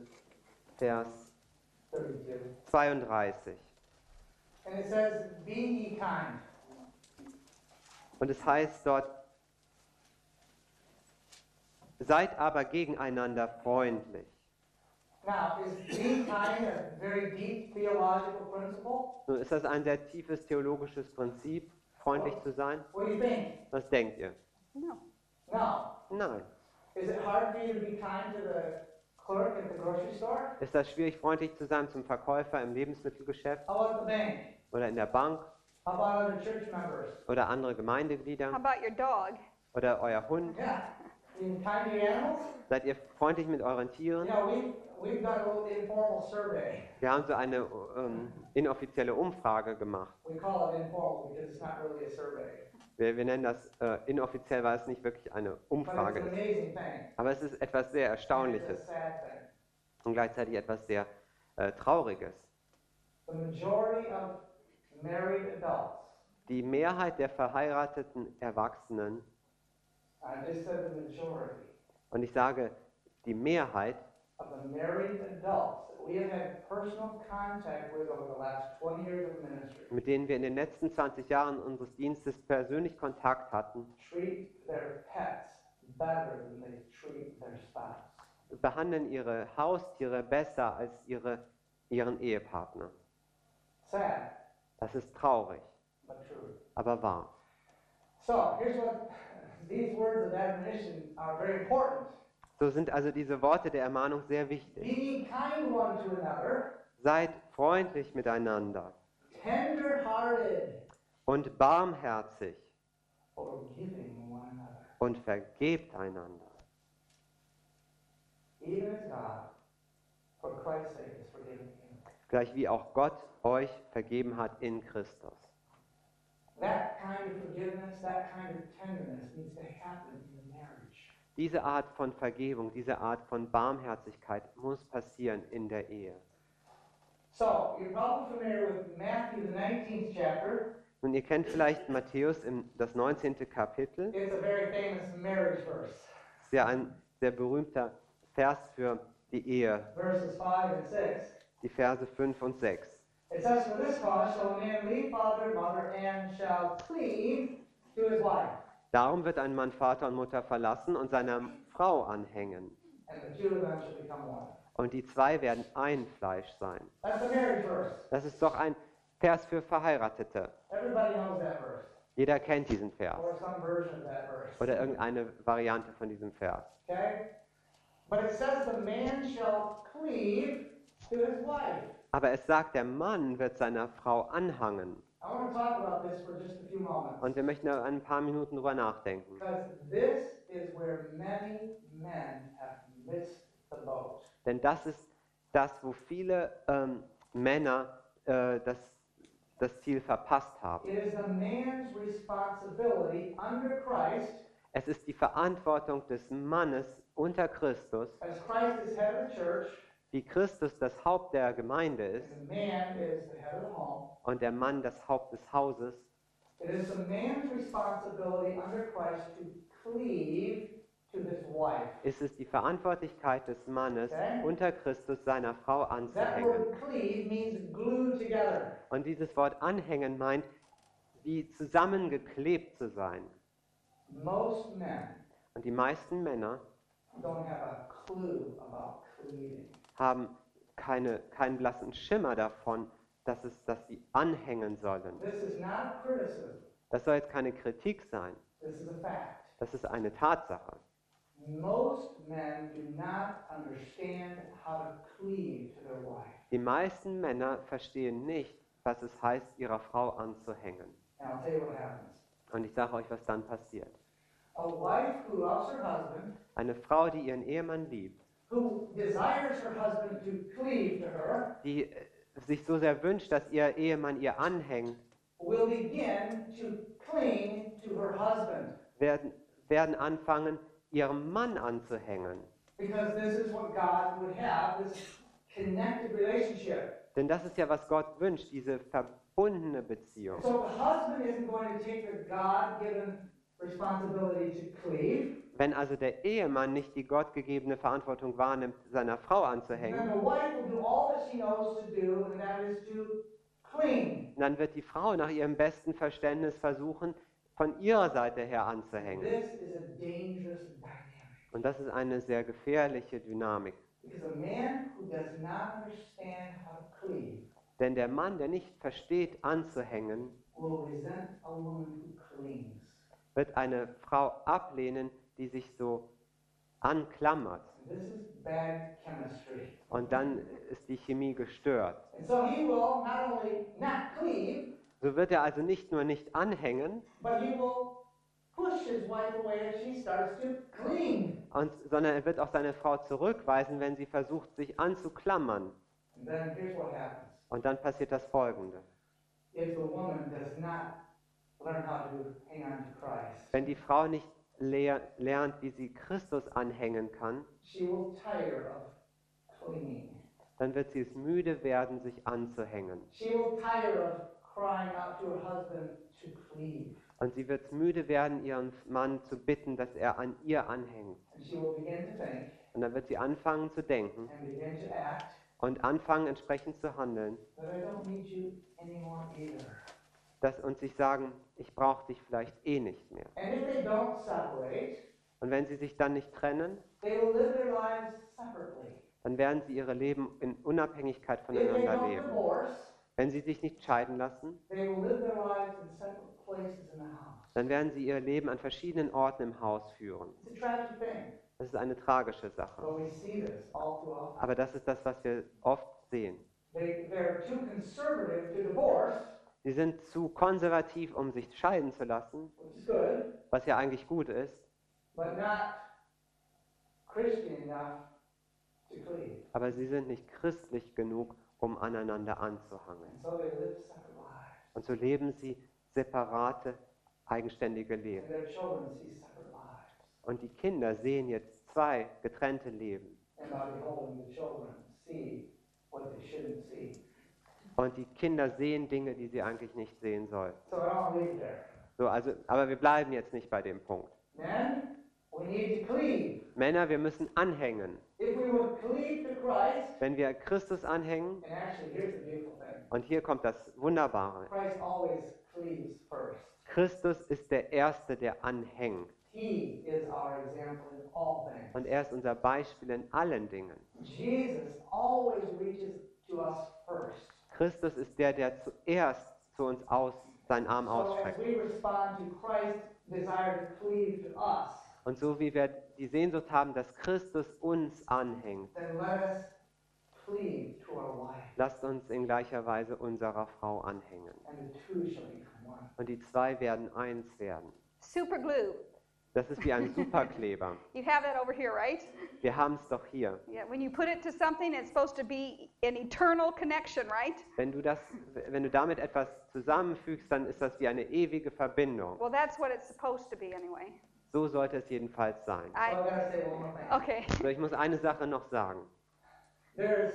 Vers 32. 32. And it says, Be ye kind. Und es heißt dort, seid aber gegeneinander freundlich. Nun ist das ein sehr tiefes theologisches Prinzip, freundlich zu sein. What do you think? Was denkt ihr? No. No. Nein. Is it hard for you to be kind to the clerk at the grocery store? Ist das schwierig, freundlich zu sein zum Verkäufer im Lebensmittelgeschäft How about the bank? oder in der Bank How about other church members? oder andere How Gemeindeglieder about your dog? oder euer Hund? Yeah. Seid ihr freundlich mit euren Tieren? we've a informal survey. Wir haben so eine ähm, inoffizielle Umfrage gemacht. We call it informal because it's not really a survey. Wir, wir nennen das äh, inoffiziell, weil es nicht wirklich eine But it's Umfrage ist. thing. Aber es ist etwas sehr It's Erstaunliches a sad thing. und gleichzeitig etwas sehr äh, Trauriges. The majority of married adults, Die Mehrheit der verheirateten Erwachsenen, I just said the majority, und ich sage die Mehrheit, of the married adults that we have had personal contact with over the last 20 years of ministry mit denen wir in den letzten 20 Jahren unseres Dienstes persönlich Kontakt hatten, treat their pets better than they treat their spouse. behandeln ihre Haustiere besser als ihre, ihren Ehepartner. Sad, Das ist traurig, aber wahr. So here's what So sind also diese Worte der Ermahnung sehr wichtig. Seid freundlich miteinander. Und barmherzig. Und vergebt einander, gleich wie auch Gott euch vergeben hat in Christus. That kind of forgiveness, that kind of tenderness needs to happen in the marriage. Diese Art von Vergebung, diese Art von Barmherzigkeit muss passieren in der Ehe. So, you're probably familiar with Matthew, the 19th chapter. Nun, ihr kennt vielleicht Matthäus im das 19. Kapitel. It's a very famous marriage verse. Ist ja ein sehr berühmter Vers für die Ehe, Verses 5 and 6. die Verse 5 und 6. It says, For this cause shall a man leave father and mother and shall cleave to his wife, Darum wird ein Mann Vater und Mutter verlassen und seiner Frau anhängen. and the two of them shall become one. Und die zwei werden ein Fleisch sein. That's the marriage verse. Das ist doch ein Vers für Verheiratete. Everybody knows that verse, Jeder kennt diesen Vers or some version of that verse. oder irgendeine Variante von diesem Vers. Okay? But it says the man shall cleave to his wife. Aber es sagt, der Mann wird seiner Frau anhangen. Und wir möchten da ein paar Minuten drüber nachdenken. Denn das ist das, wo viele ähm, Männer äh, das, das Ziel verpasst haben. It is a man's responsibility under Christ, Es ist die Verantwortung des Mannes unter Christus, Christ wie Christus das Haupt der Gemeinde ist und der Mann das Haupt des Hauses. Ist es die Verantwortlichkeit des Mannes unter Christus seiner Frau anzuhängen. Und dieses Wort anhängen meint, wie zusammengeklebt zu sein. Most men Und die meisten Männer don't have a clue about cleaving. Haben keine, keinen blassen Schimmer davon, dass, es, dass sie anhängen sollen. Das soll jetzt keine Kritik sein, das ist eine Tatsache. Most men do not understand how to cleave to their wife. Die meisten Männer verstehen nicht, was es heißt, ihrer Frau anzuhängen. Und ich sage euch, was dann passiert. A wife who loves her husband, Eine Frau, die ihren Ehemann liebt, who desires her husband to cleave to her, die äh, sich so sehr wünscht, dass ihr Ehemann ihr anhängt, will begin to cling to her husband. werden, werden anfangen, ihrem Mann anzuhängen. Because this is what God would have, this connected relationship. Denn das ist ja, was Gott wünscht, diese verbundene Beziehung. So the husband isn't going to take the God-given Wenn also der Ehemann nicht die gottgegebene Verantwortung wahrnimmt, seiner Frau anzuhängen, dann wird die Frau nach ihrem besten Verständnis versuchen, von ihrer Seite her anzuhängen. Und das ist eine sehr gefährliche Dynamik. Denn der Mann, der nicht versteht, anzuhängen, will resent a woman who clings. Wird eine Frau ablehnen, die sich so anklammert. Und dann ist die Chemie gestört. And so he will not only not cleave, So wird er also nicht nur nicht anhängen, und, sondern er wird auch seine Frau zurückweisen, wenn sie versucht, sich anzuklammern. And then here's what happens. Und dann passiert das Folgende. If the woman does not Wenn die Frau nicht lehr lernt, wie sie Christus anhängen kann, dann wird sie es müde werden, sich anzuhängen. Und sie wird es müde werden, ihren Mann zu bitten, dass er an ihr anhängt. Und dann wird sie anfangen zu denken und anfangen, entsprechend zu handeln. That I don't need you anymore either. Das, und sich sagen, ich brauche dich vielleicht eh nicht mehr. Und wenn sie sich dann nicht trennen, dann werden sie ihre Leben in Unabhängigkeit voneinander leben. Wenn sie sich nicht scheiden lassen, dann werden sie ihr Leben an verschiedenen Orten im Haus führen. Das ist eine tragische Sache. Aber das ist das, was wir oft sehen. They, they're too conservative to divorce, Sie sind zu konservativ, um sich scheiden zu lassen, was ja eigentlich gut ist, aber sie sind nicht christlich genug, um aneinander anzuhangen. Und so leben sie separate, eigenständige Leben. Und die Kinder sehen jetzt zwei getrennte Leben. And by beholding the children see what they shouldn't see. Und die Kinder sehen Dinge, die sie eigentlich nicht sehen sollen. So. So, also, aber wir bleiben jetzt nicht bei dem Punkt. Men. Männer, wir müssen anhängen. We Christ, Wenn wir Christus anhängen, actually und hier kommt das Wunderbare. Christus ist der Erste, der anhängt. Und er ist unser Beispiel in allen Dingen. Jesus always reaches to us first. Christus ist der, der zuerst zu uns aus, seinen Arm ausstreckt. Und so wie wir die Sehnsucht haben, dass Christus uns anhängt, lasst uns in gleicher Weise unserer Frau anhängen. Und die zwei werden eins werden. Super glue. Das ist wie ein Superkleber. You have that over here, right? Wir haben es doch hier. Yeah, when you put it to something, it's supposed to be an eternal connection, right? Wenn du, das, wenn du damit etwas zusammenfügst, dann ist das wie eine ewige Verbindung. Well, that's what it's supposed to be anyway. So sollte es jedenfalls sein. I, got to say one more thing. okay. So, ich muss eine Sache noch sagen. There's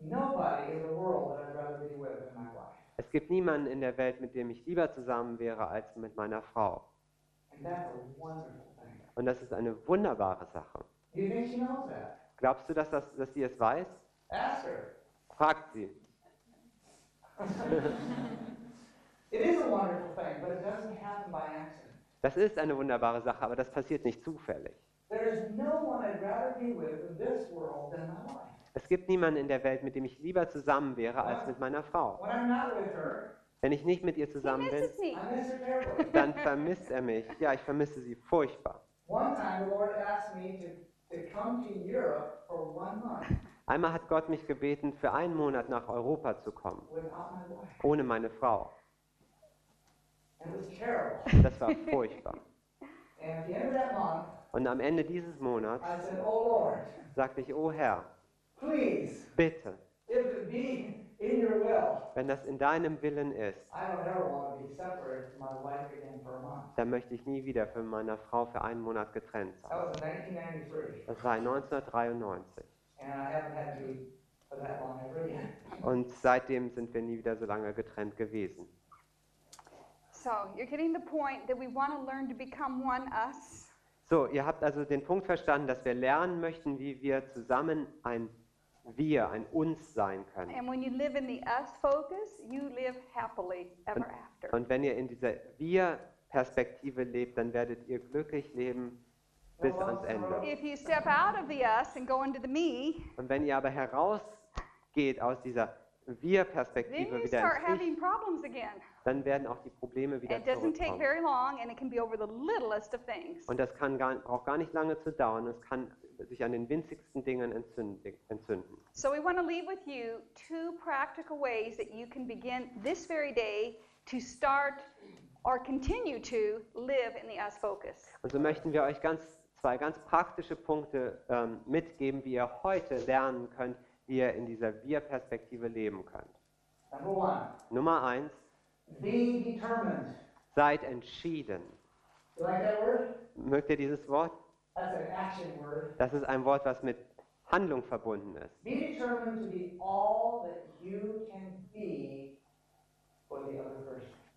nobody in the world that I'd rather be with than my wife. Es gibt niemanden in der Welt, mit dem ich lieber zusammen wäre als mit meiner Frau. Und das ist eine wunderbare Sache. Glaubst du, dass, das, dass sie es weiß? Fragt sie. Das ist eine wunderbare Sache, aber das passiert nicht zufällig. Es gibt niemanden in der Welt, mit dem ich lieber zusammen wäre als mit meiner Frau. Wenn ich nicht mit ihr zusammen bin, dann vermisst er mich. Ja, ich vermisse sie furchtbar. Einmal hat Gott mich gebeten, für einen Monat nach Europa zu kommen, without my wife. ohne meine Frau. Das war furchtbar. Und am Ende dieses Monats Oh sagte ich, oh Herr, bitte, wenn das in deinem Willen ist, I don't ever want to be separated from my wife again for a month. dann möchte ich nie wieder von meiner Frau für einen Monat getrennt sein. That was in 1993. Das war 1993. And I haven't had to be for that long ever again. Und seitdem sind wir nie wieder so lange getrennt gewesen. So you're getting the point that we want to learn to become one us. So, ihr habt also den Punkt verstanden, dass wir lernen möchten, wie wir zusammen ein Wir, ein Uns sein können. And when you live in the us focus, you live happily ever after. Und wenn ihr in dieser Wir-Perspektive lebt, dann werdet ihr glücklich leben bis ans Ende. If you step out of the us and go into the me, Und wenn ihr aber herausgeht aus dieser Wir-Perspektive you wieder start ins Ich, having problems again. dann werden auch die Probleme wieder It doesn't take zurückkommen. very long, and it can be over the littlest of things. Und das kann gar, braucht gar nicht lange zu dauern. Es kann sich an den winzigsten Dingen entzünden. So we want to leave with you two practical ways that you can begin this very day to start or continue to live in the us focus. Und so möchten wir euch ganz, zwei ganz praktische Punkte ähm, mitgeben, wie ihr heute lernen könnt, wie ihr in dieser Wir-Perspektive leben könnt. Number one, Nummer eins, be determined. seid entschieden. You like that word? Mögt ihr dieses Wort? Das ist ein Wort, was mit Handlung verbunden ist.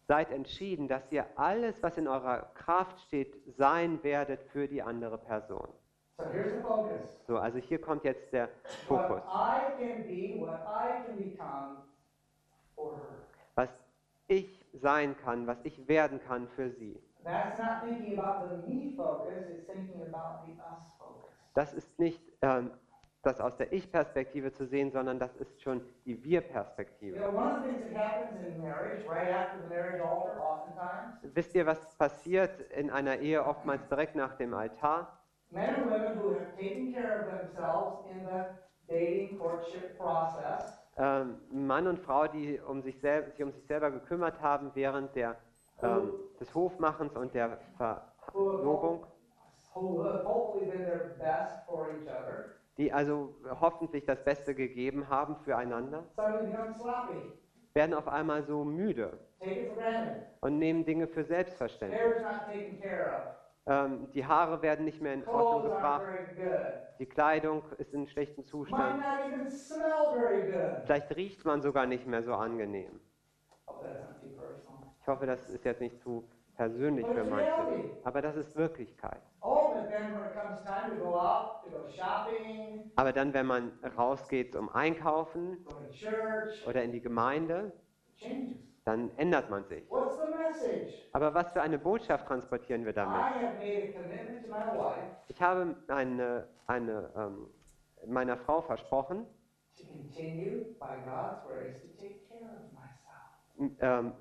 Seid entschieden, dass ihr alles, was in eurer Kraft steht, sein werdet für die andere Person. So here's the focus. So, also hier kommt jetzt der Fokus. Was ich sein kann, was ich werden kann für sie. That's not thinking about the me focus, it's thinking about the us focus. Das ist nicht ähm, das aus der Ich-Perspektive zu sehen, sondern das ist schon die Wir-Perspektive. Wisst ihr, was passiert in einer Ehe oftmals direkt nach dem Altar? men and women who have taken care of themselves in the dating courtship process Ähm, Mann und Frau, die um sich, sel sich um sich selber gekümmert haben während der, ähm, des Hofmachens und der Verlobung, die also hoffentlich das Beste gegeben haben füreinander, werden auf einmal so müde und nehmen Dinge für selbstverständlich. Ähm, die Haare werden nicht mehr in. Ordnung gebracht, die Kleidung ist in schlechtem Zustand, vielleicht riecht man sogar nicht mehr so angenehm. Hope that's not too personal. Ich hoffe, das ist jetzt nicht zu persönlich für manche, aber das ist Wirklichkeit. Aber dann, wenn man rausgeht zum Einkaufen oder in die Gemeinde, dann ändert man sich. Aber was für eine Botschaft transportieren wir damit? Ich habe eine, eine, ähm, meiner Frau versprochen, ähm,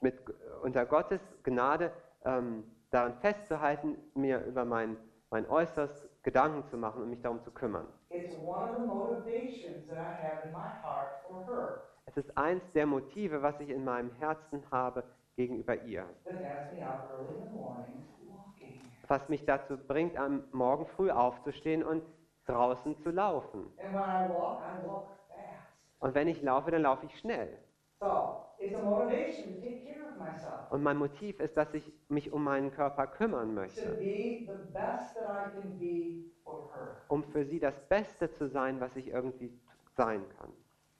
mit, unter Gottes Gnade ähm, daran festzuhalten, mir über mein, mein Äußeres Gedanken zu machen und mich darum zu kümmern. It's one of the motivations that I have in my heart for her Es ist eins der Motive, was ich in meinem Herzen habe gegenüber ihr, was mich dazu bringt, am Morgen früh aufzustehen und draußen zu laufen. And when I walk, I walk fast. Und wenn ich laufe, dann laufe ich schnell. So it's a motivation to take care of myself, Und mein Motiv ist, dass ich mich um meinen Körper kümmern to möchte, be the best that I can be for her. um für sie das Beste zu sein, was ich irgendwie sein kann.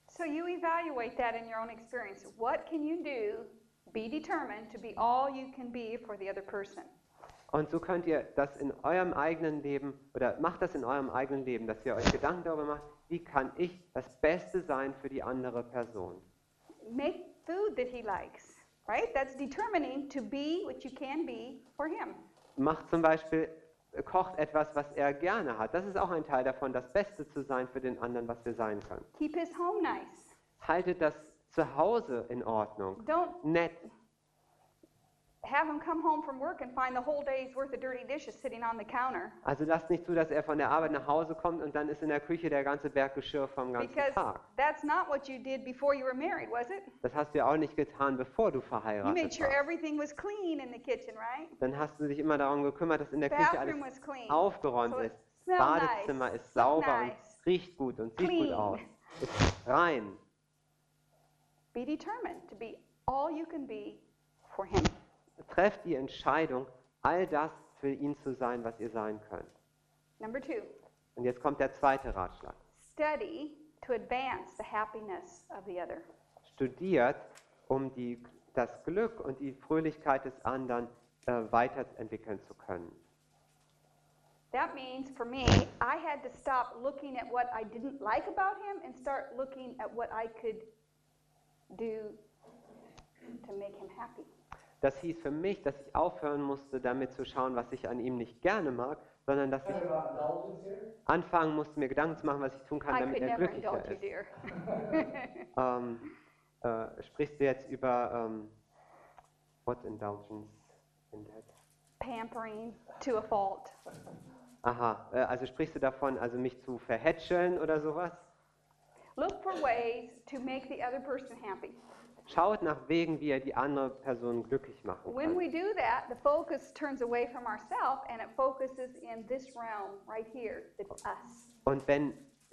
So you evaluate that in your own experience. What can you do? Be determined to be all you can be for the other person. Und so könnt ihr das in eurem eigenen Leben oder macht das in eurem eigenen Leben, dass ihr euch Gedanken darüber macht, wie kann ich das Beste sein für die andere Person. Make food that he likes, right? That's determining to be what you can be for him. Macht zum Beispiel, äh, kocht etwas, was er gerne hat. Das ist auch ein Teil davon, das Beste zu sein für den anderen, was wir sein können. Keep his home nice. Haltet das Zuhause in Ordnung. Don't Nett. Have him come home from work and find the whole day's worth of dirty dishes sitting on the counter. Also lasst nicht zu, dass er von der Arbeit nach Hause kommt und dann ist in der Küche der ganze Berg Geschirr vom ganzen Because Tag. that's not what you did before you were married, was it? Das hast du ja auch nicht getan, bevor du You made verheiratet sure warst. everything was clean in the kitchen, right? Dann hast du dich immer darum gekümmert, dass in der Küche alles Bathroom was clean. aufgeräumt So ist. smelled Badezimmer nice, ist sauber nice, und riecht gut und sieht gut clean. aus. Ist rein. Be determined to be all you can be for him. Trefft die Entscheidung, all das für ihn zu sein, was ihr sein könnt. Number two, Und jetzt kommt der zweite Ratschlag. study to advance the happiness of the other. Studiert, um die, das Glück und die Fröhlichkeit des anderen äh, weiterentwickeln zu können. That means for me, I had to stop looking at what I didn't like about him and start looking at what I could do to make him happy. Das hieß für mich, dass ich aufhören musste, damit zu schauen, was ich an ihm nicht gerne mag, sondern dass ich anfangen musste, mir Gedanken zu machen, was ich tun kann, damit er glücklicher ist. dear. Ähm, äh, sprichst du jetzt über ähm, what indulgence in that? Pampering to a fault. Aha, äh, also sprichst du davon, also mich zu verhätscheln oder sowas? Look for ways to make the other person happy. Schaut nach Wegen, wie ihr die andere Person glücklich machen When we könnt. do that, the focus turns away from ourselves and it focuses in this realm right here, that's us. Und wenn,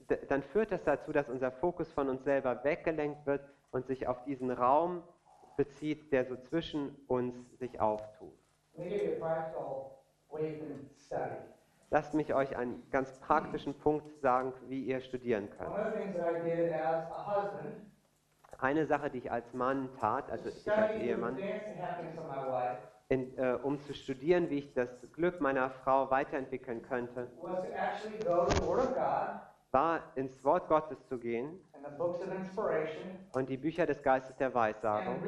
d- dann führt das dazu, dass unser Fokus von uns selber weggelenkt wird und sich auf diesen Raum bezieht, der so zwischen uns sich auftut. Let me give you a practical way you can study. Lasst mich euch einen ganz praktischen Punkt sagen, wie ihr studieren könnt. One of the things that I did as a husband, Eine Sache, die ich als Mann tat, also ich als Ehemann, in, äh, um zu studieren, wie ich das Glück meiner Frau weiterentwickeln könnte, war ins Wort Gottes zu gehen und die Bücher des Geistes der Weissagung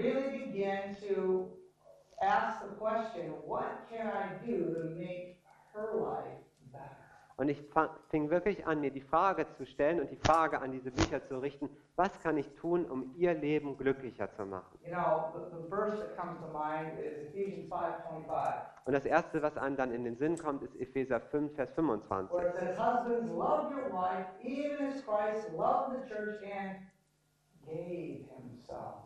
ask the question, what can I do to make her life better? Und ich fing wirklich an, mir die Frage zu stellen und die Frage an diese Bücher zu richten, was kann ich tun, um ihr Leben glücklicher zu machen? You know, the, the verse that comes to mind is Ephesians 5.25, Und das Erste, was einem dann in den Sinn kommt, ist Epheser 5, Vers 25. where it says, Husbands, love your wife, even as Christ loved the church and gave himself.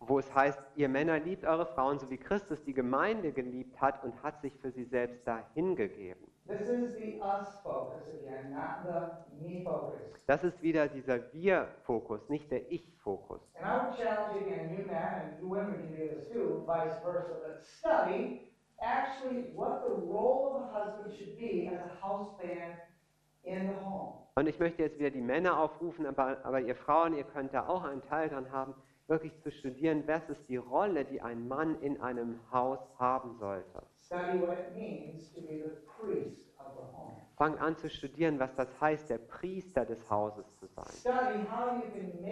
Wo es heißt, ihr Männer liebt eure Frauen, so wie Christus die Gemeinde geliebt hat und hat sich für sie selbst dahingegeben. This is the us focus again, not the me focus. Das ist wieder dieser Wir-Fokus, nicht der Ich-Fokus. And I would challenge you again, you men and you women can do this too, vice versa, but study actually what the role of a husband should be as a house band in the home. Und ich möchte jetzt wieder die Männer aufrufen, aber, aber ihr Frauen, ihr könnt da auch einen Teil dran haben, wirklich zu studieren, was ist die Rolle, die ein Mann in einem Haus haben sollte. Study what it means to be the priest of the home. Fang an zu studieren, was das heißt, der Priester des Hauses zu sein.